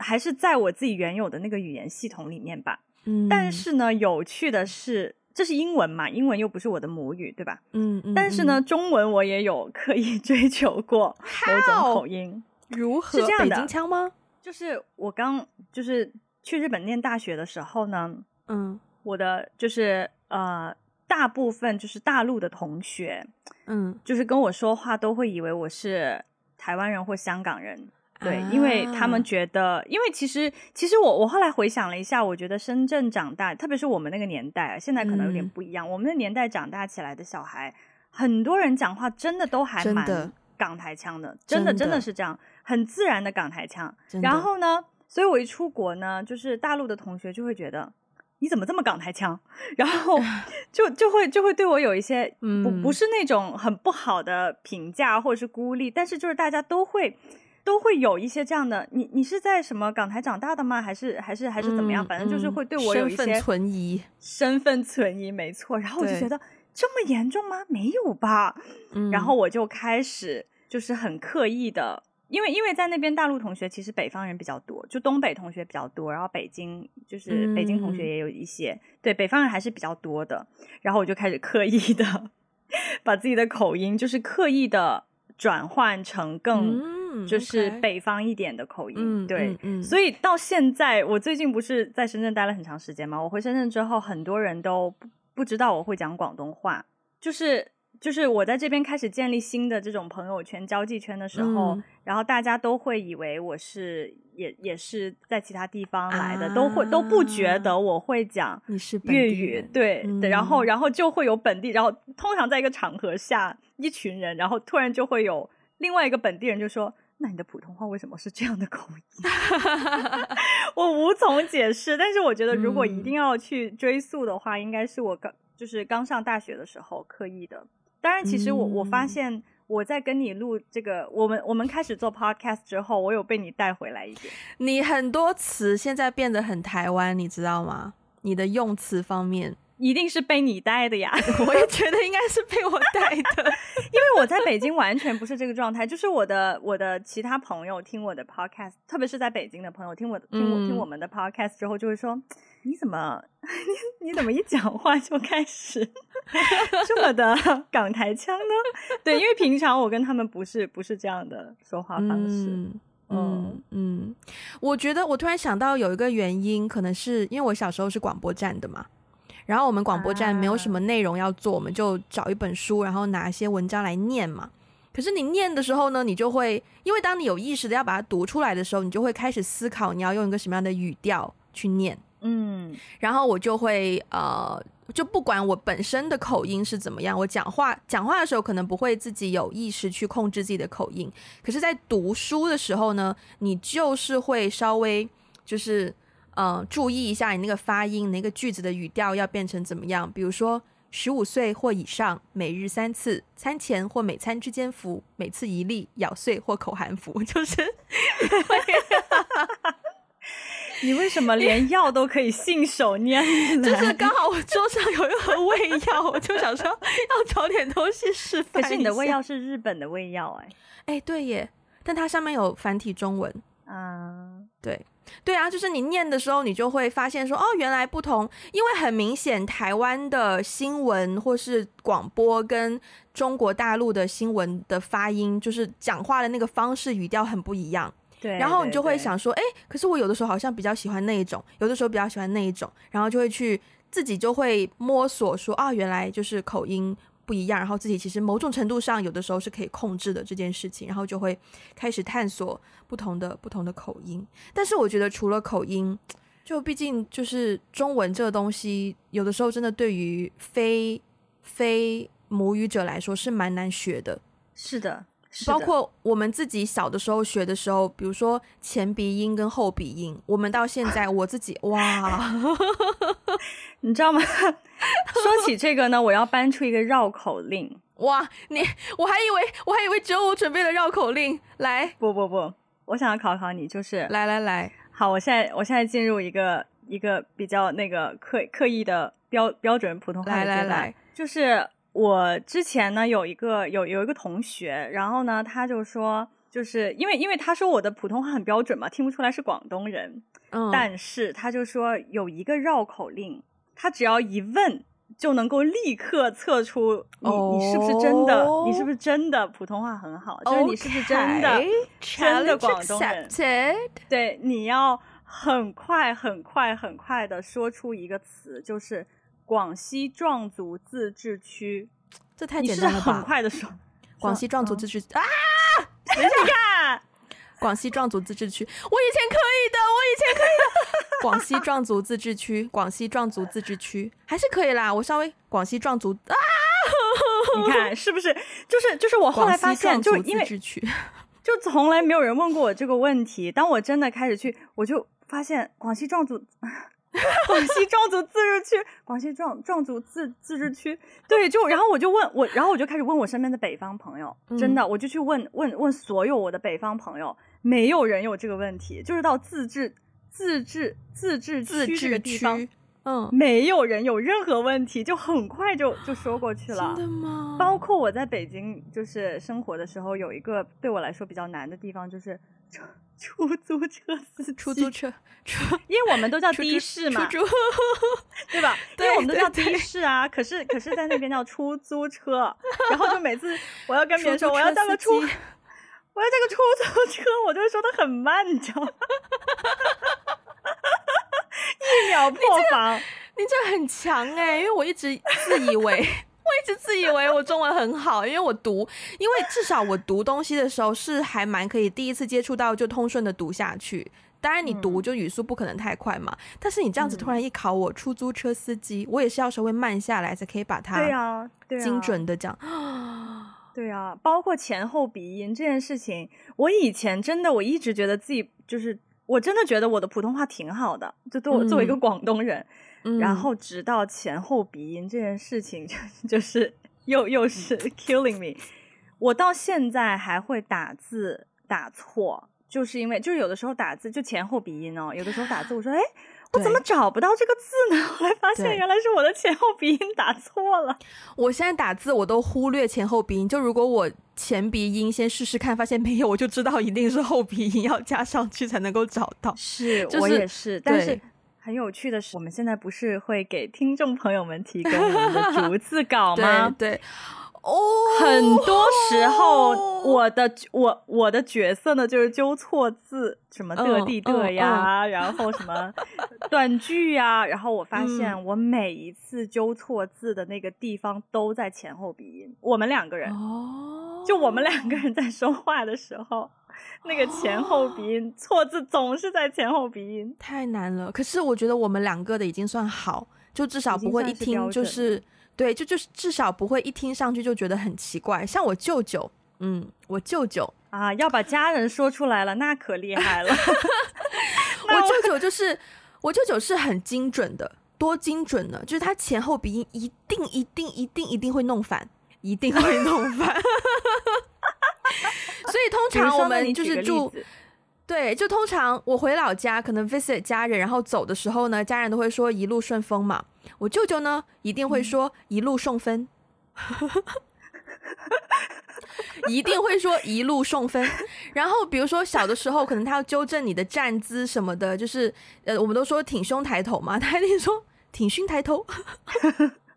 还是在我自己原有的那个语言系统里面吧。嗯，但是呢，有趣的是，这是英文嘛，英文又不是我的母语，对吧？嗯，嗯，但是呢，中文我也有刻意 追求过某种口音。如何？是这样的，北京腔吗？就是我刚就是去日本念大学的时候呢，嗯，我的就是呃，大部分就是大陆的同学，嗯，就是跟我说话都会以为我是台湾人或香港人。对，因为他们觉得，因为其实，其实我我后来回想了一下，我觉得深圳长大，特别是我们那个年代，现在可能有点不一样。嗯、我们那年代长大起来的小孩，很多人讲话真的都还蛮港台腔的，真的真的，真的是这样，很自然的港台腔。然后呢，所以我一出国呢，就是大陆的同学就会觉得你怎么这么港台腔，然后 就就会就会对我有一些不不是那种很不好的评价或者是孤立，但是就是大家都会。都会有一些这样的，你你是在什么港台长大的吗？还是还是还是怎么样？嗯、反正就是会对我有一些身份存疑，身份存疑，没错。然后我就觉得这么严重吗？没有吧。嗯、然后我就开始就是很刻意的，因为因为在那边大陆同学其实北方人比较多，就东北同学比较多，然后北京就是北京同学也有一些，嗯、对，北方人还是比较多的。然后我就开始刻意的 把自己的口音，就是刻意的转换成更。嗯就是北方一点的口音，嗯、对，所以到现在，我最近不是在深圳待了很长时间吗？我回深圳之后，很多人都不不知道我会讲广东话，就是就是我在这边开始建立新的这种朋友圈、交际圈的时候，嗯、然后大家都会以为我是也也是在其他地方来的，啊、都会都不觉得我会讲粤语，对、嗯、对，然后然后就会有本地，然后通常在一个场合下，一群人，然后突然就会有。另外一个本地人就说：“那你的普通话为什么是这样的口音？” 我无从解释。但是我觉得，如果一定要去追溯的话，嗯、应该是我刚就是刚上大学的时候刻意的。当然，其实我、嗯、我发现我在跟你录这个，我们我们开始做 podcast 之后，我有被你带回来一点。你很多词现在变得很台湾，你知道吗？你的用词方面。一定是被你带的呀！我也觉得应该是被我带的，因为我在北京完全不是这个状态。就是我的我的其他朋友听我的 podcast，特别是在北京的朋友听我听我听我们的 podcast 之后，就会说：“你怎么你 你怎么一讲话就开始这么的港台腔呢？”对，因为平常我跟他们不是不是这样的说话方式。嗯嗯，嗯，我觉得我突然想到有一个原因，可能是因为我小时候是广播站的嘛。然后我们广播站没有什么内容要做，啊、我们就找一本书，然后拿一些文章来念嘛。可是你念的时候呢，你就会，因为当你有意识的要把它读出来的时候，你就会开始思考你要用一个什么样的语调去念。嗯，然后我就会呃，就不管我本身的口音是怎么样，我讲话讲话的时候可能不会自己有意识去控制自己的口音，可是在读书的时候呢，你就是会稍微就是。嗯，注意一下你那个发音，那个句子的语调要变成怎么样？比如说，十五岁或以上，每日三次，餐前或每餐之间服，每次一粒，咬碎或口含服。就是，你为什么连药都可以信手拈来？就是刚好我桌上有一盒胃药，我就想说要找点东西示范。可是你的胃药是日本的胃药，哎，哎，对耶，但它上面有繁体中文。嗯，对。对啊，就是你念的时候，你就会发现说，哦，原来不同，因为很明显，台湾的新闻或是广播跟中国大陆的新闻的发音，就是讲话的那个方式语调很不一样。对，然后你就会想说，哎，可是我有的时候好像比较喜欢那一种，有的时候比较喜欢那一种，然后就会去自己就会摸索说，啊，原来就是口音不一样，然后自己其实某种程度上有的时候是可以控制的这件事情，然后就会开始探索不同的不同的口音。但是我觉得除了口音，就毕竟就是中文这个东西，有的时候真的对于非非母语者来说是蛮难学的。是的。包括我们自己小的时候学的时候，比如说前鼻音跟后鼻音，我们到现在我自己哇，你知道吗？说起这个呢，我要搬出一个绕口令哇！你我还以为我还以为只有我准备了绕口令，来，不不不，我想要考考你，就是来来来，好，我现在我现在进入一个一个比较那个刻刻意的标标准普通话来来来，就是。我之前呢有一个有有一个同学，然后呢他就说，就是因为因为他说我的普通话很标准嘛，听不出来是广东人，嗯，但是他就说有一个绕口令，他只要一问就能够立刻测出你、哦、你是不是真的，你是不是真的普通话很好，就是你是不是真的 Okay, 真的广东人，accepted. 对，你要很快很快很快的说出一个词，就是。广西壮族自治区，这太简单了吧？很快的说，广西壮族自治区啊！等一下，广西壮族自治区，我以前可以的，我以前可以的。广西壮族自治区，广西壮族自治区还是可以啦。我稍微广西壮族啊，你看是不是？就是就是我后来发现，就因为就从来没有人问过我这个问题。当我真的开始去，我就发现广西壮族。广西壮族自治区，广西壮壮族自自治区，对，就然后我就问我，然后我就开始问我身边的北方朋友，嗯、真的，我就去问问问所有我的北方朋友，没有人有这个问题，就是到自治自治自治区这个地方，嗯，没有人有任何问题，就很快就就说过去了。真的吗？包括我在北京就是生活的时候，有一个对我来说比较难的地方就是。出租车司出租车，出，因为我们都叫的士嘛，出租 对吧？对，因为我们都叫的士啊。可是，可是在那边叫出租车，然后就每次我要跟别人说我要叫个出，我要叫个出租车，我就会说的很慢，你知道吗？一秒破防，你这，很强哎、欸，因为我一直自以为。我一直自以为我中文很好，因为我读，因为至少我读东西的时候是还蛮可以，第一次接触到就通顺的读下去。当然你读就语速不可能太快嘛，嗯、但是你这样子突然一考我出租车司机，嗯、我也是要稍微慢下来才可以把它对啊，精准的讲。对啊，包括前后鼻音这件事情，我以前真的我一直觉得自己就是，我真的觉得我的普通话挺好的，就对我作为一个广东人。嗯然后直到前后鼻音这件事情，就 就是又又是 killing me。我到现在还会打字打错，就是因为就是有的时候打字就前后鼻音哦。有的时候打字我说，哎，我怎么找不到这个字呢？后来发现原来是我的前后鼻音打错了。我现在打字我都忽略前后鼻音，就如果我前鼻音先试试看，发现没有，我就知道一定是后鼻音要加上去才能够找到。是、就是、我也是，但是。很有趣的是，我们现在不是会给听众朋友们提供我们的逐字稿吗？对，哦，很多时候我的我我的角色呢就是纠错字，什么的地的呀，然后什么断句呀，然后我发现我每一次纠错字的那个地方都在前后鼻音。我们两个人，就我们两个人在说话的时候。那个前后鼻音错字总是在前后鼻音，太难了。可是我觉得我们两个的已经算好，就至少不会一听就是对，就就是至少不会一听上去就觉得很奇怪。像我舅舅，嗯，我舅舅啊，要把家人说出来了，那可厉害了。我舅舅就是我舅舅是很精准的，多精准呢？就是他前后鼻音一定一定一定一定会弄反，一定会弄反。所以通常我们就是住，对，就通常我回老家可能 visit 家人，然后走的时候呢，家人都会说一路顺风嘛。我舅舅呢一定会说一路送分。一定会说一路送分。然后比如说小的时候，可能他要纠正你的站姿什么的，就是呃，我们都说挺胸抬头嘛，他一定说挺胸抬头。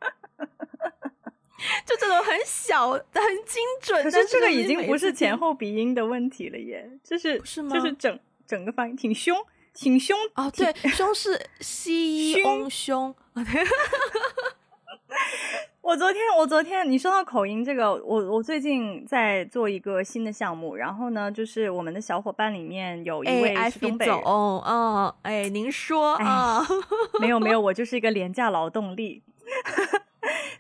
就这种很小、很精准，可是这个已经不是前后鼻音的问题了耶，就是是吗？就是整整个发音挺胸，挺胸哦，对，胸是西 翁胸。我昨天，我昨天你说到口音这个，我我最近在做一个新的项目，然后呢，就是我们的小伙伴里面有一位是东北人，哦哦，哎，您说啊，哎、没有没有，我就是一个廉价劳动力。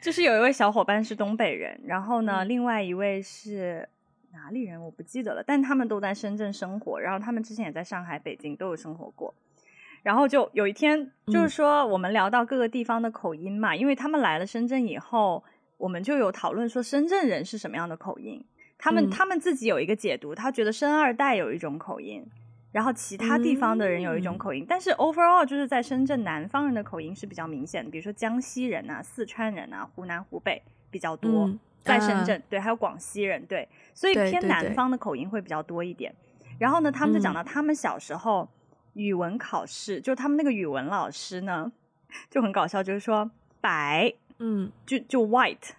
就是有一位小伙伴是东北人，然后呢，嗯、另外一位是哪里人我不记得了，但他们都在深圳生活，然后他们之前也在上海、北京都有生活过。然后就有一天，就是说我们聊到各个地方的口音嘛，嗯、因为他们来了深圳以后，我们就有讨论说深圳人是什么样的口音，他们、嗯、他们自己有一个解读，他觉得深二代有一种口音。然后其他地方的人有一种口音，嗯、但是 overall 就是在深圳南方人的口音是比较明显的，比如说江西人啊、四川人啊、湖南、湖北比较多，嗯、在深圳、啊、对，还有广西人对，所以偏南方的口音会比较多一点。对对对，然后呢，他们就讲到他们小时候语文考试，嗯、就他们那个语文老师呢就很搞笑，就是说白，嗯，就就 white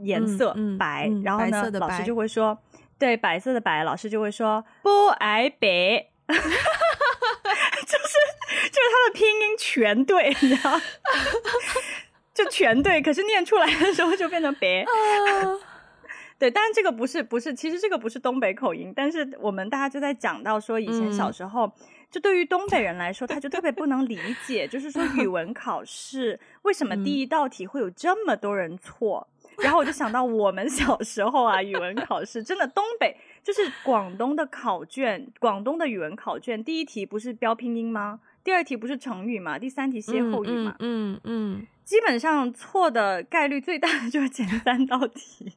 颜色、白，然后呢老师就会说，对，白色的白，老师就会说不挨白。就是就是他的拼音全对，你知道？就全对，可是念出来的时候就变成别。对，但是这个不是不是，其实这个不是东北口音，但是我们大家就在讲到说，以前小时候，就对于东北人来说，他就特别不能理解，就是说语文考试为什么第一道题会有这么多人错？然后我就想到我们小时候啊，语文考试真的东北。就是广东的考卷，广东的语文考卷，第一题不是标拼音吗？第二题不是成语吗？第三题歇后语吗？嗯嗯，嗯嗯基本上错的概率最大的就是前三道题。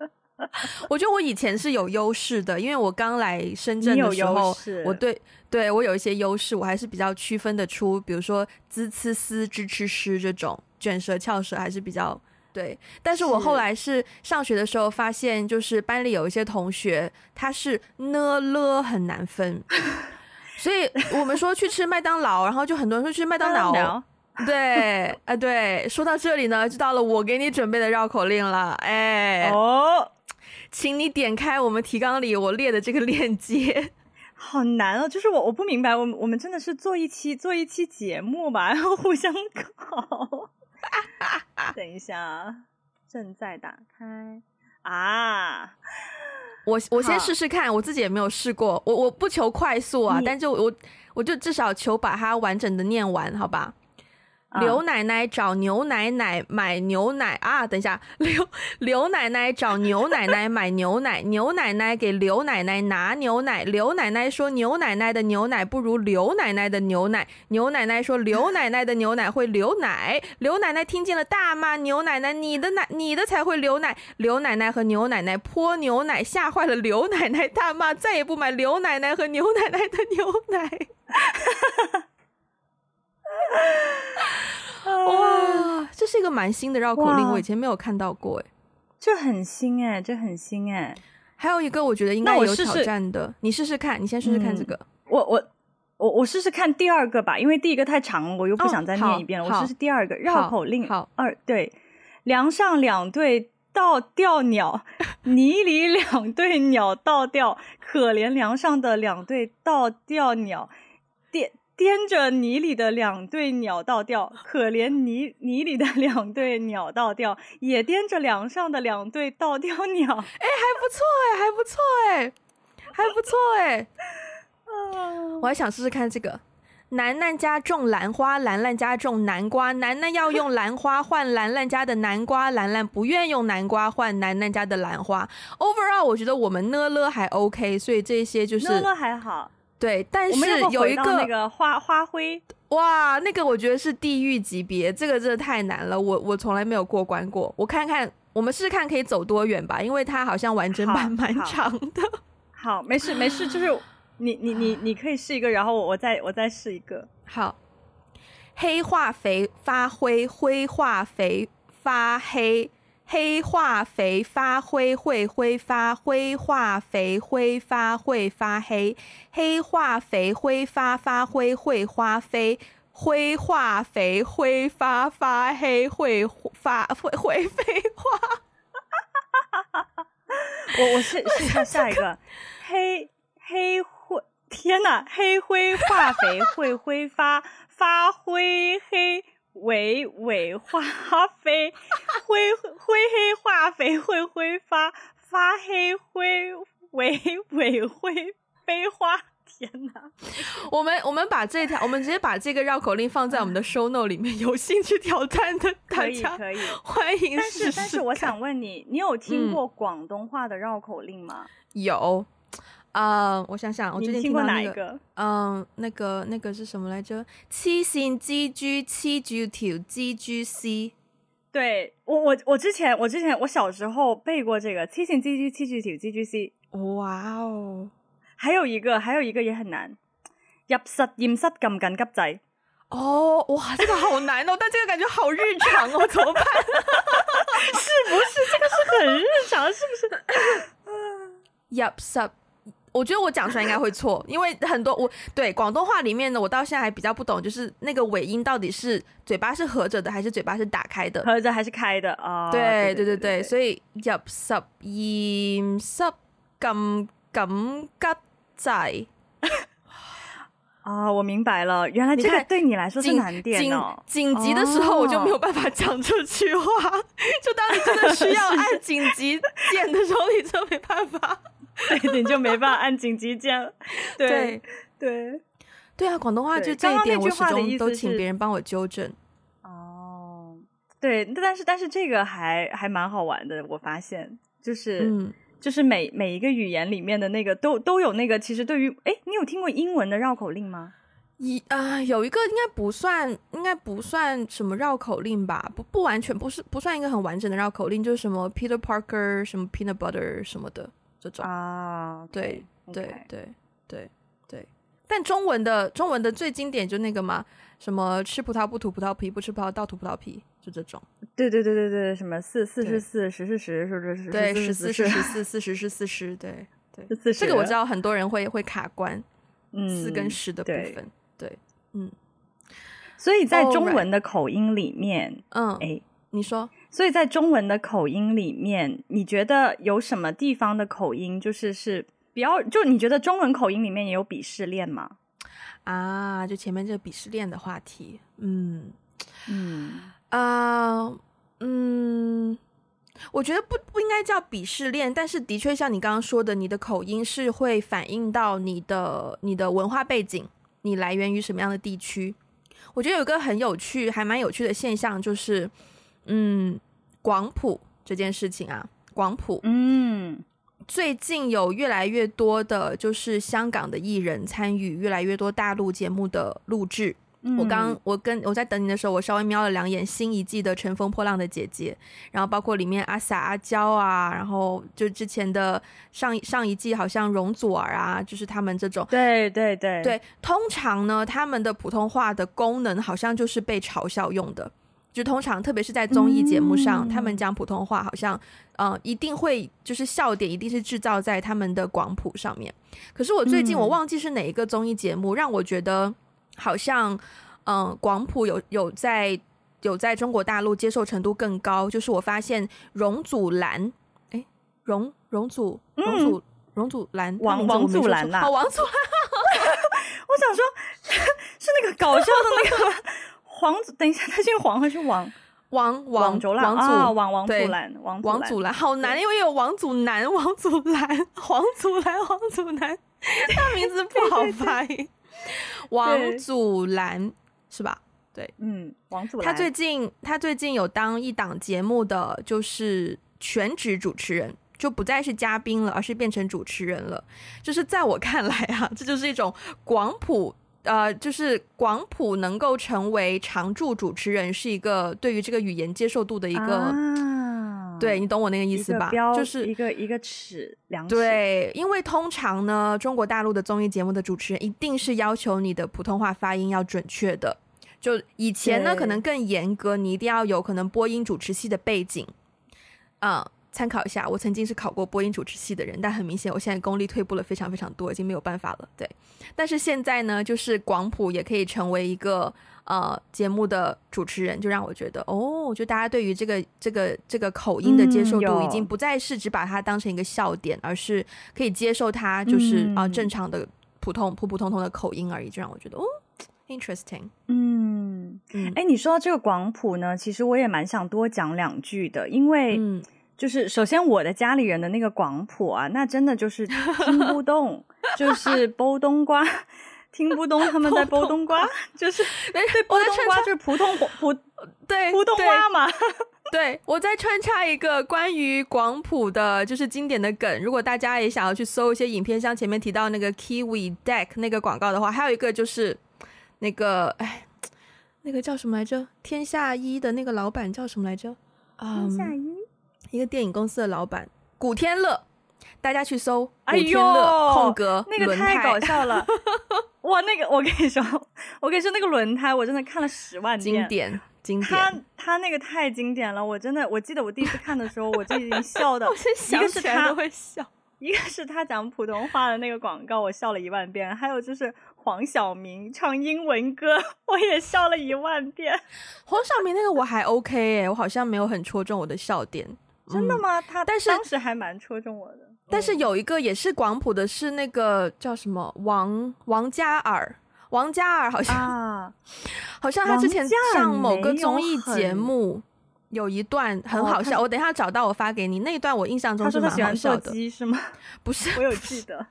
我觉得我以前是有优势的，因为我刚来深圳的时候，我对对我有一些优势，我还是比较区分得出，比如说滋、呲、丝、支、吃、诗这种卷舌、翘舌还是比较。对，但是我后来是上学的时候发现，就是班里有一些同学他是呢了很难分，所以我们说去吃麦当劳，然后就很多人说去麦当劳。对，啊、呃、对，说到这里呢，就到了我给你准备的绕口令了，哎哦，请你点开我们提纲里我列的这个链接。好难哦，就是我我不明白，我们我们真的是做一期做一期节目吧，然后互相考。等一下，正在打开啊！我我先试试看，我自己也没有试过，我我不求快速啊，但就我我就至少求把它完整的念完，好吧？刘奶奶找牛奶奶买牛奶啊！等一下，刘 刘奶奶找牛奶奶买牛奶，牛奶奶给刘奶奶拿牛奶，刘奶奶说牛奶奶的牛奶不如刘奶奶的牛奶，牛奶奶说刘奶奶的牛奶会流奶，刘奶奶听见了大骂牛奶奶，你的奶你的才会流奶，刘奶奶和牛奶奶泼牛奶吓坏了刘奶奶，大骂再也不买刘奶奶和牛奶奶的牛奶。哈哈哈哈 哇，这是一个蛮新的绕口令，我以前没有看到过，哎，这很新哎，这很新哎。还有一个我觉得应该有挑战的，试试你试试看，你先试试看这个。嗯、我我我我试试看第二个吧，因为第一个太长了，我又不想再念一遍了。哦、我试试第二个绕口令。好，二对，梁上两对倒吊鸟，泥里两对鸟倒吊，可怜梁上的两对倒吊鸟，电。颠着泥里的两对鸟倒吊，可怜泥泥里的两对鸟倒吊，也颠着梁上的两对倒吊鸟。哎，还不错哎，还不错哎，还不错哎。我还想试试看这个。楠楠家种兰花，兰兰家种南瓜，楠楠要用兰花换兰兰家的南瓜，兰兰不愿用南瓜换楠楠家的兰花。Overall，我觉得我们呢了还 OK，所以这些就是呢了还好。对，但是有一个那个花花灰，哇，那个我觉得是地狱级别，这个真的太难了，我我从来没有过关过。我看看，我们试试看可以走多远吧，因为它好像完整版 蛮长的。好，好，没事没事，就是你你你你可以试一个，然后我再我再试一个。好，黑化肥发灰，灰化肥发黑。黑化肥发灰会挥发，灰化肥挥发会发黑，黑化肥挥发发灰会花飞，灰化肥挥发发黑会发会会飞花。我我试试下下一个，黑黑灰天哪，黑灰化肥会挥发发灰黑。尾尾花 飞，灰灰黑化肥会挥发，发黑灰尾尾灰飞花。天哪！我们我们把这条，我们直接把这个绕口令放在我们的 show no 里面，有兴趣挑战的大家可以可以欢迎。但是但是我想问你，你有听过广东话的绕口令吗？有。啊，uh, 我想想，我最近听过哪一个，嗯，那个那个是什么来着？黐线蜘蛛黐住条蜘蛛丝。对我我我之前我之前我小时候背过这个黐线蜘蛛黐住条蜘蛛丝。哇哦！还有一个还有一个也很难，入实验室揿紧急掣。哦，哇，这个好难哦，但这个感觉好日常哦，怎么办？是不是这个是很日常？是不是？入实。我觉得我讲出来应该会错，因为很多我对广东话里面呢，我到现在还比较不懂，就是那个尾音到底是嘴巴是合着的，还是嘴巴是打开的？合着还是开的啊？对对对对，所以入实验室揿紧急仔啊！我明白了，原来这个对你来说是难点哦。紧急的时候我就没有办法讲这句话，就当你真的需要按紧急键的时候，你就没办法。对，你就没办法按紧急键了。对对对，对啊，广东话就这一点，我始终都请别人帮我纠正。哦，对，但是但是这个还还蛮好玩的，我发现就是、嗯、就是每每一个语言里面的那个都都有那个，其实对于哎，你有听过英文的绕口令吗？一啊、呃，有一个应该不算，应该不算什么绕口令吧？不不完全不是不算一个很完整的绕口令，就是什么 Peter Parker 什么 Peanut Butter 什么的。这种啊，对对对对对，但中文的中文的最经典就那个嘛，什么吃葡萄不吐葡萄皮，不吃葡萄倒吐葡萄皮，就这种。对对对对对，什么四四是四，十是十，是不是？对，十四是十四，四十是四十，对对。这个我知道很多人会会卡关，嗯，四跟十的部分，对，嗯。所以在中文的口音里面，嗯，哎。你说，所以在中文的口音里面，你觉得有什么地方的口音就是是比较？就你觉得中文口音里面也有鄙视链吗？啊，就前面这个鄙视链的话题，嗯嗯啊嗯，嗯，我觉得不不应该叫鄙视链，但是的确像你刚刚说的，你的口音是会反映到你的你的文化背景，你来源于什么样的地区？我觉得有个很有趣，还蛮有趣的现象就是。嗯，广普这件事情啊，广普，嗯，最近有越来越多的，就是香港的艺人参与越来越多大陆节目的录制。嗯、我刚我跟我在等你的时候，我稍微瞄了两眼新一季的《乘风破浪的姐姐》，然后包括里面阿 sa 阿娇啊，然后就之前的上上一季好像容祖儿啊，就是他们这种，对对对对，通常呢，他们的普通话的功能好像就是被嘲笑用的。就通常，特别是在综艺节目上，嗯、他们讲普通话，好像，嗯、呃，一定会就是笑点，一定是制造在他们的广普上面。可是我最近我忘记是哪一个综艺节目，嗯、让我觉得好像，嗯、呃，广普有有在有在中国大陆接受程度更高。就是我发现容祖蓝，哎，容容祖容祖容祖蓝，王王祖蓝呐，哦，王祖蓝，我想说，是那个搞笑的那个。黄，等一下，他姓黄还是王？王王王祖蓝啊，王王祖蓝，王王祖蓝，好难，因为有王祖蓝、王祖蓝、黄祖蓝、黄祖蓝，他名字不好发音。王祖蓝是吧？对，嗯，王祖蓝。他最近他最近有当一档节目的，就是全职主持人，就不再是嘉宾了，而是变成主持人了。就是在我看来啊，这就是一种广普。呃，就是广普能够成为常驻主持人，是一个对于这个语言接受度的一个，啊、对，你懂我那个意思吧？就是一个一个尺量。对，因为通常呢，中国大陆的综艺节目的主持人一定是要求你的普通话发音要准确的。就以前呢，可能更严格，你一定要有可能播音主持系的背景。啊。嗯参考一下，我曾经是考过播音主持系的人，但很明显，我现在功力退步了非常非常多，已经没有办法了。对，但是现在呢，就是广普也可以成为一个呃节目的主持人，就让我觉得哦，就大家对于这个这个这个口音的接受度，已经不再是只把它当成一个笑点，嗯、而是可以接受它就是啊、嗯呃、正常的普通普普通通的口音而已，就让我觉得哦，interesting。嗯嗯，哎，你说到这个广普呢，其实我也蛮想多讲两句的，因为。嗯就是首先我的家里人的那个广谱啊，那真的就是听不懂，就是剥冬瓜，听不懂他们在剥冬瓜，就是 对剥冬瓜就是普通普对普通话嘛。对，我再穿插一个关于广谱的，就是经典的梗。如果大家也想要去搜一些影片，像前面提到那个 Kiwi Deck 那个广告的话，还有一个就是那个哎，那个叫什么来着？天下一的那个老板叫什么来着？天下一。一个电影公司的老板古天乐，大家去搜古天乐空格那个太搞笑了，哇！那个我跟你说，我跟你说那个轮胎，我真的看了十万遍，经典经典。他他那个太经典了，我真的我记得我第一次看的时候，我就已经 笑的，一个是他会笑，一个是他讲普通话的那个广告，我笑了一万遍，还有就是黄晓明唱英文歌，我也笑了一万遍。黄晓明那个我还 OK 哎，我好像没有很戳中我的笑点。真的吗？他但是当时还蛮戳中我的。但是有一个也是广普的，是那个叫什么王王嘉尔，王嘉尔好像、啊、好像他之前上某个综艺节目有一段很好笑，哦、我等一下找到我发给你那一段，我印象中是蛮好笑的。是吗？不是，我有记得。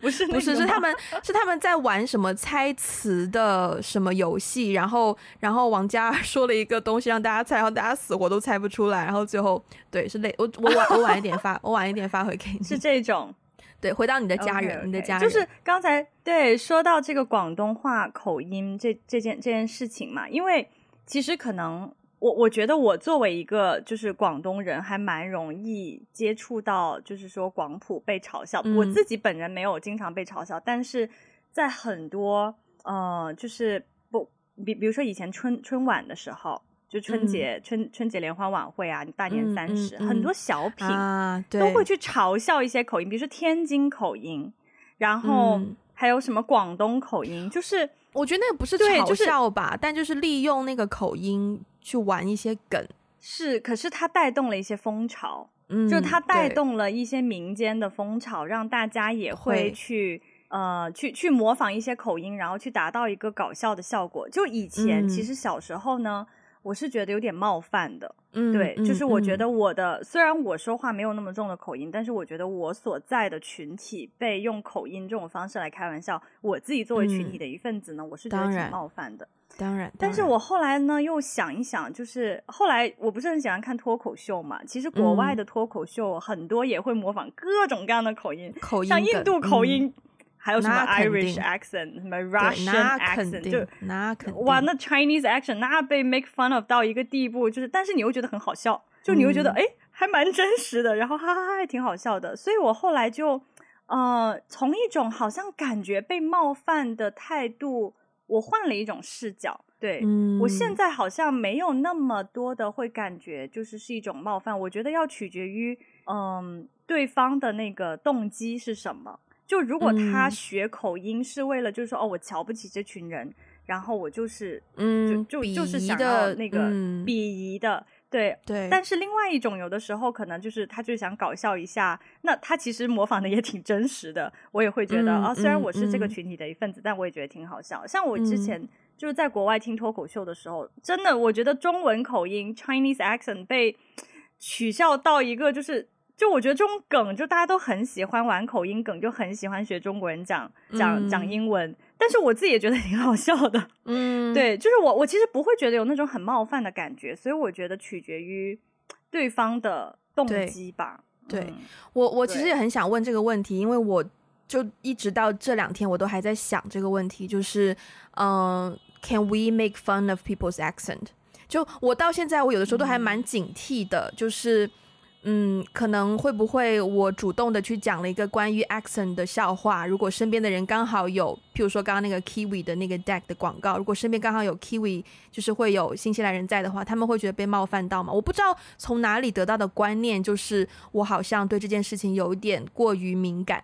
不是不是是他们 是他们在玩什么猜词的什么游戏，然后然后王嘉尔说了一个东西让大家猜，然后大家死活都猜不出来，然后最后对是累我我晚我晚一点发 我晚一点发回给你是这种 对回到你的家人 okay, okay. 你的家人就是刚才对说到这个广东话口音这这件这件事情嘛，因为其实可能。我我觉得我作为一个就是广东人，还蛮容易接触到，就是说广普被嘲笑。嗯、我自己本人没有经常被嘲笑，但是在很多呃，就是不比比如说以前春春晚的时候，就春节、嗯、春春节联欢晚会啊，大年三十、很多小品、啊、都会去嘲笑一些口音，比如说天津口音，然后还有什么广东口音，就是我觉得那个不是嘲笑吧，就是、但就是利用那个口音。去玩一些梗。是，可是它带动了一些风潮，嗯，就它带动了一些民间的风潮，让大家也会去会呃去去模仿一些口音，然后去达到一个搞笑的效果。就以前、嗯、其实小时候呢，我是觉得有点冒犯的，嗯，对，就是我觉得我的、嗯、虽然我说话没有那么重的口音，但是我觉得我所在的群体被用口音这种方式来开玩笑，我自己作为群体的一份子呢，嗯、我是觉得挺冒犯的。当然，但是我后来呢又想一想，就是后来我不是很喜欢看脱口秀嘛，其实国外的脱口秀很多也会模仿各种各样的口音，口音像印度口音，嗯、还有什么 Irish accent，什么 Russian accent，就那肯定哇，那 Chinese accent 那被 make fun of 到一个地步，就是但是你又觉得很好笑，就你又觉得哎、嗯、还蛮真实的，然后哈哈哈还挺好笑的，所以我后来就呃从一种好像感觉被冒犯的态度。我换了一种视角，对、嗯、我现在好像没有那么多的会感觉，就是是一种冒犯。我觉得要取决于，嗯，对方的那个动机是什么。就如果他学口音是为了，就是说、嗯，哦，我瞧不起这群人，然后我就是，嗯，就就就是想要那个鄙夷的。嗯对对，但是另外一种有的时候可能就是他就想搞笑一下，那他其实模仿的也挺真实的，我也会觉得啊、嗯哦，虽然我是这个群体的一份子、嗯，但我也觉得挺好笑。像我之前就是在国外听脱口秀的时候，嗯、真的我觉得中文口音 Chinese accent 被取笑到一个就是。就我觉得这种梗，就大家都很喜欢玩口音梗，就很喜欢学中国人讲讲讲英文。但是我自己也觉得挺好笑的。嗯，对，就是我我其实不会觉得有那种很冒犯的感觉，所以我觉得取决于对方的动机吧。对，对我我其实也很想问这个问题，因为我就一直到这两天我都还在想这个问题，就是嗯、呃、，Can we make fun of people's accent？就我到现在我有的时候都还蛮警惕的，嗯、就是。嗯，可能会不会我主动的去讲了一个关于 accent 的笑话，如果身边的人刚好有，譬如说刚刚那个 Kiwi 的那个 deck 的广告，如果身边刚好有 Kiwi，就是会有新西兰人在的话，他们会觉得被冒犯到吗？我不知道从哪里得到的观念，就是我好像对这件事情有一点过于敏感。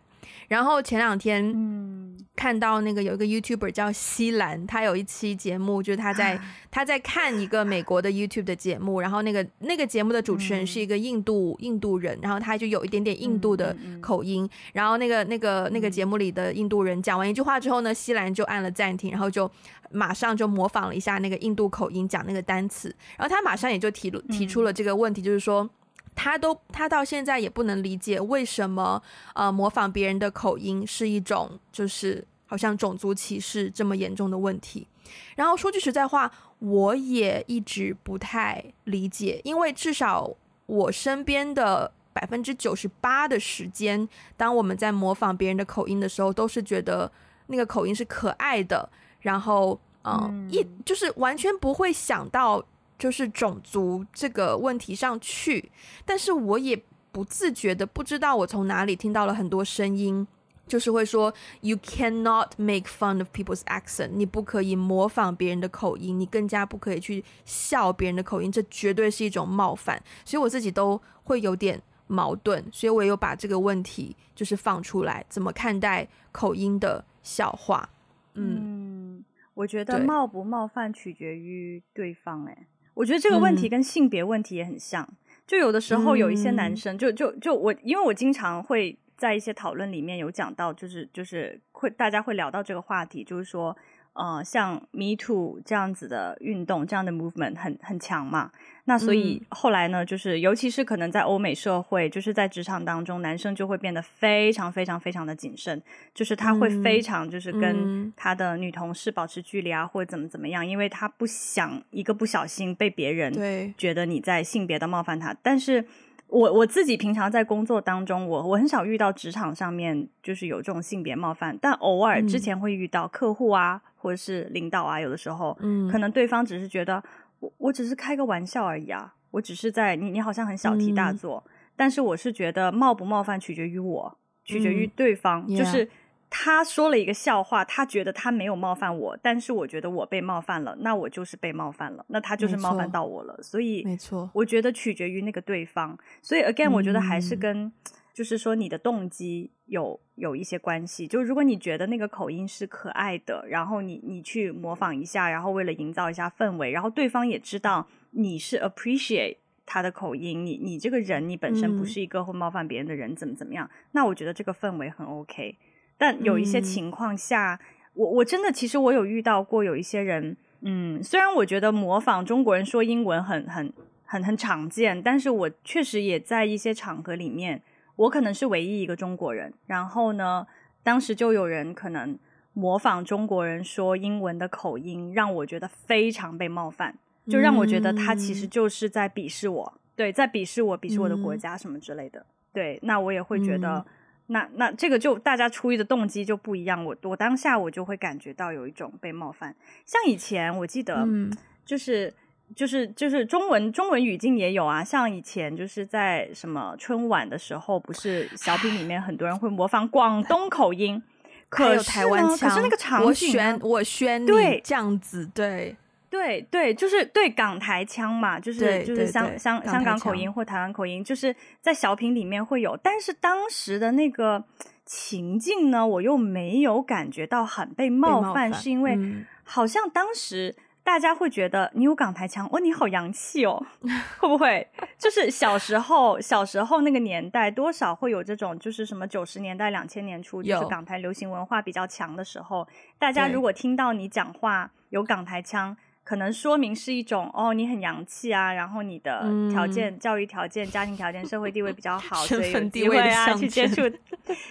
然后前两天，嗯，看到那个有一个 YouTuber 叫西兰，他有一期节目，就是他在他在看一个美国的 YouTube 的节目，然后那个那个节目的主持人是一个印度印度人，然后他就有一点点印度的口音，然后那个那个那个节目里的印度人讲完一句话之后呢，西兰就按了暂停，然后就马上就模仿了一下那个印度口音讲那个单词，然后他马上也就提提出了这个问题，就是说。他都他到现在也不能理解为什么呃模仿别人的口音是一种就是好像种族歧视这么严重的问题。然后说句实在话，我也一直不太理解，因为至少我身边的百分之九十八的时间，当我们在模仿别人的口音的时候，都是觉得那个口音是可爱的，然后呃嗯一就是完全不会想到。就是种族这个问题上去，但是我也不自觉的不知道我从哪里听到了很多声音，就是会说 You cannot make fun of people's accent，你不可以模仿别人的口音，你更加不可以去笑别人的口音，这绝对是一种冒犯。所以我自己都会有点矛盾，所以我也有把这个问题就是放出来，怎么看待口音的笑话？嗯，嗯我觉得冒不冒犯取决于对方，欸，哎。我觉得这个问题跟性别问题也很像，嗯、就有的时候有一些男生，就就就我，因为我经常会在一些讨论里面有讲到，就是就是会大家会聊到这个话题，就是说。呃，像 Me Too 这样子的运动，这样的 movement 很很强嘛。那所以后来呢，就是尤其是可能在欧美社会，就是在职场当中，男生就会变得非常非常非常的谨慎，就是他会非常就是跟他的女同事保持距离啊，或者怎么怎么样，因为他不想一个不小心被别人觉得你在性别的冒犯他。但是。我我自己平常在工作当中，我我很少遇到职场上面就是有这种性别冒犯，但偶尔之前会遇到客户啊，嗯、或者是领导啊，有的时候，嗯，可能对方只是觉得我我只是开个玩笑而已啊，我只是在你你好像很小题大做，嗯、但是我是觉得冒不冒犯取决于我，取决于对方，嗯、就是。他说了一个笑话，他觉得他没有冒犯我，但是我觉得我被冒犯了，那我就是被冒犯了，那他就是冒犯到我了，所以没错，我觉得取决于那个对方，所以 again，我觉得还是跟、嗯、就是说你的动机有有一些关系，就如果你觉得那个口音是可爱的，然后你你去模仿一下，然后为了营造一下氛围，然后对方也知道你是 appreciate 他的口音，你你这个人你本身不是一个会冒犯别人的人，怎么怎么样，那我觉得这个氛围很 OK。但有一些情况下，嗯、我我真的其实我有遇到过有一些人，嗯，虽然我觉得模仿中国人说英文很很很很常见，但是我确实也在一些场合里面，我可能是唯一一个中国人，然后呢，当时就有人可能模仿中国人说英文的口音，让我觉得非常被冒犯，就让我觉得他其实就是在鄙视我，嗯、对，在鄙视我，鄙视我的国家什么之类的，嗯、对，那我也会觉得。嗯那那这个就大家出于的动机就不一样，我我当下我就会感觉到有一种被冒犯。像以前我记得，就是、嗯、就是就是中文中文语境也有啊，像以前就是在什么春晚的时候，不是小品里面很多人会模仿广东口音，可有台湾腔，可是那个场景，我选我选你对这样子对。对对，就是对港台腔嘛，就是就是香香香港口音或台湾口音，就是在小品里面会有，但是当时的那个情境呢，我又没有感觉到很被冒犯，冒犯是因为好像当时大家会觉得你有港台腔，哦，你好洋气哦，会不会？就是小时候小时候那个年代，多少会有这种，就是什么九十年代、两千年初，就是港台流行文化比较强的时候，大家如果听到你讲话有港台腔。可能说明是一种哦，你很洋气啊，然后你的条件、嗯、教育条件、家庭条件、社会地位比较好，所以有机会啊去接触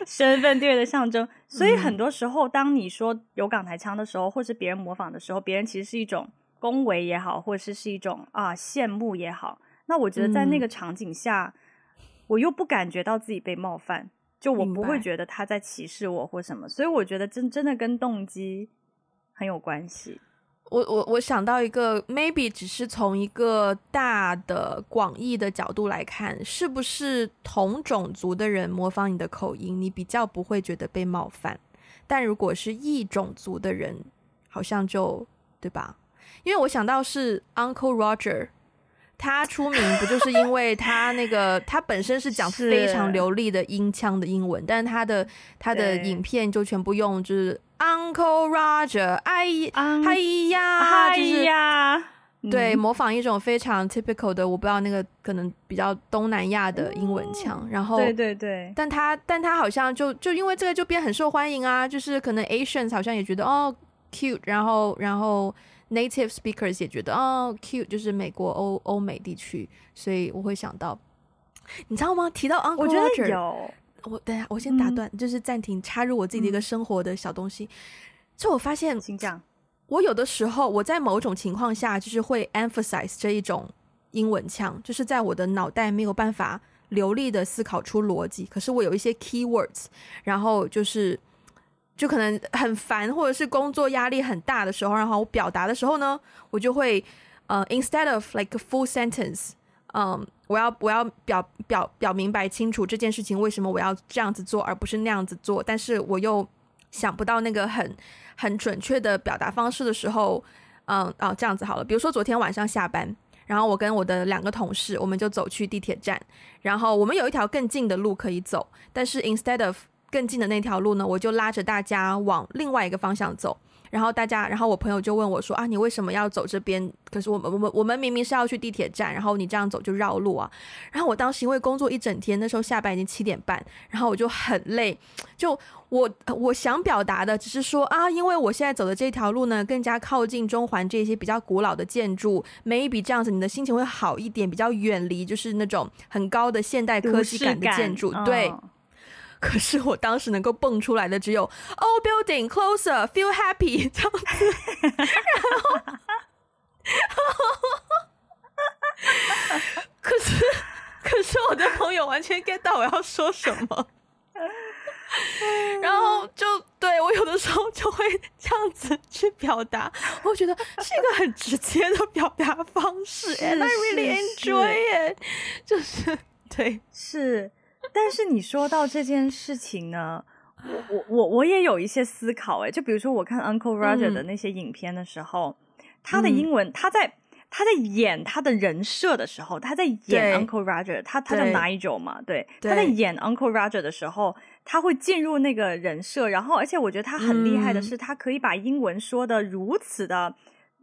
身份地位的象征。所以很多时候，当你说有港台腔的时候，或是别人模仿的时候，别人其实是一种恭维也好，或者是是一种啊羡慕也好。那我觉得在那个场景下，嗯、我又不感觉到自己被冒犯，就我不会觉得他在歧视我或什么。所以我觉得真真的跟动机很有关系。我我我想到一个，maybe 只是从一个大的广义的角度来看，是不是同种族的人模仿你的口音，你比较不会觉得被冒犯？但如果是异种族的人，好像就对吧？因为我想到是 Uncle Roger，他出名不就是因为他那个他本身是讲非常流利的英腔的英文，但是他的他的影片就全部用就是 Uncle Roger，哎呀哎呀，哎呀，对，模仿一种非常 typical 的，我不知道那个可能比较东南亚的英文腔，然后对对对，但他但他好像就就因为这个就变很受欢迎啊，就是可能 Asians 好像也觉得哦 cute，然后然后。Native speakers 也觉得哦，cute 就是美国欧欧美地区，所以我会想到，你知道吗？提到 Uncle Roger，我觉得有。我等下，我先打断，嗯、就是暂停，插入我自己的一个生活的小东西。就、嗯、我发现，请讲我有的时候我在某种情况下，就是会 emphasize 这一种英文腔，就是在我的脑袋没有办法流利的思考出逻辑，可是我有一些 keywords，然后就是。就可能很烦，或者是工作压力很大的时候，然后我表达的时候呢，我就会呃，instead of like a full sentence，嗯，我要我要表表表明白清楚这件事情为什么我要这样子做，而不是那样子做，但是我又想不到那个很很准确的表达方式的时候，嗯，哦，这样子好了，比如说昨天晚上下班，然后我跟我的两个同事，我们就走去地铁站，然后我们有一条更近的路可以走，但是 instead of 更近的那条路呢，我就拉着大家往另外一个方向走。然后大家，然后我朋友就问我说：“啊，你为什么要走这边？可是我们我们我们明明是要去地铁站，然后你这样走就绕路啊。”然后我当时因为工作一整天，那时候下班已经七点半，然后我就很累。就我我想表达的只是说啊，因为我现在走的这条路呢，更加靠近中环这些比较古老的建筑，maybe 这样子你的心情会好一点，比较远离就是那种很高的现代科技感的建筑，对。哦可是我当时能够蹦出来的只有 old building closer feel happy 这样子，然后，可是可是我的朋友完全 get 到我要说什么，然后就对我有的时候就会这样子去表达，我觉得是一个很直接的表达方式，and I really enjoy it，就是对。是。但是你说到这件事情呢，我我我我也有一些思考诶，就比如说我看 Uncle Roger 的那些影片的时候，嗯、他的英文，他在他在演他的人设的时候，他在演 Uncle Roger，他他叫 Nigel 嘛，对，对，他在演 Uncle Roger 的时候，他会进入那个人设，然后而且我觉得他很厉害的是，他可以把英文说的如此的。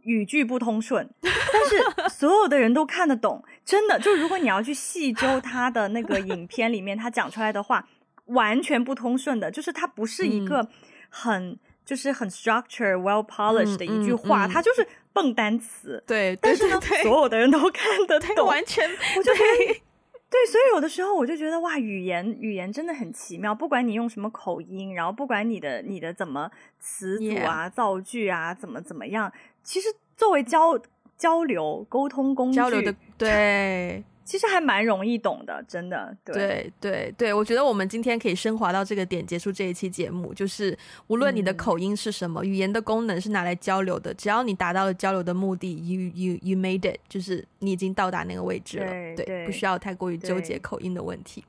语句不通顺，但是所有的人都看得懂，真的。就如果你要去细究他的那个影片里面他讲出来的话，完全不通顺的，就是他不是一个很、嗯、就是很 structure well polished 的一句话，他、嗯嗯嗯、就是蹦单词。对，但是呢，所有的人都看得懂，完全。我就觉得，对，所以有的时候我就觉得哇，语言语言真的很奇妙，不管你用什么口音，然后不管你的你的怎么词组啊.造句啊，怎么怎么样。其实作为交交流沟通工具，交流的对，其实还蛮容易懂的，真的。对对对，对，我觉得我们今天可以升华到这个点，结束这一期节目。就是无论你的口音是什么，嗯、语言的功能是拿来交流的，只要你达到了交流的目的，you you you made it，就是你已经到达那个位置了。对，对，不需要太过于纠结口音的问题。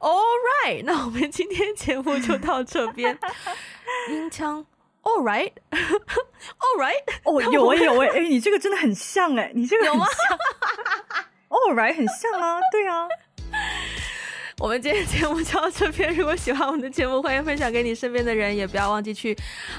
All right，那我们今天节目就到这边。音腔。All right, all right. 哦，有哎有哎，哎，你这个真的很像哎，你这个很像。All right，很像啊，对啊。我们今天节目就到这边，如果喜欢我们的节目，欢迎分享给你身边的人，也不要忘记去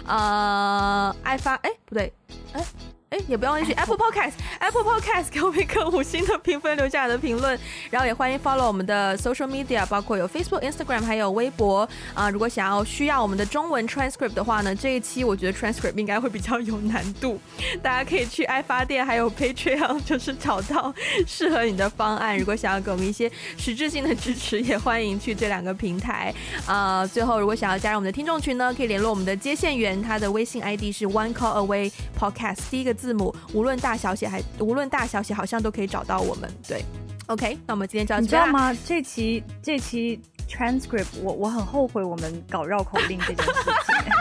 呃爱发哎不对哎。哎，也不要忘记 Apple Podcast，Apple Podcast 给我们一个五星的评分，留下来的评论，然后也欢迎 follow 我们的 social media，包括有 Facebook、Instagram，还有微博啊、呃。如果想要需要我们的中文 transcript 的话呢，这一期我觉得 transcript 应该会比较有难度，大家可以去爱发电还有 Patreon，就是找到适合你的方案。如果想要给我们一些实质性的支持，也欢迎去这两个平台啊、呃。最后，如果想要加入我们的听众群呢，可以联络我们的接线员，他的微信 ID 是 One Call Away Podcast，第一个。字母无论大小写还无论大小写好像都可以找到我们对，OK，那我们今天就要你知道吗？这期这期 transcript 我我很后悔我们搞绕口令这件事情，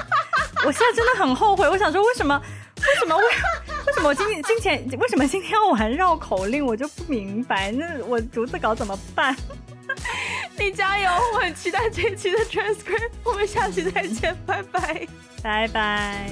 我现在真的很后悔。我想说为什么为什么为为什么今今天为什么今天要玩绕口令？我就不明白。那我独自搞怎么办？你加油！我很期待这期的 transcript。我们下期再见，拜拜，拜拜。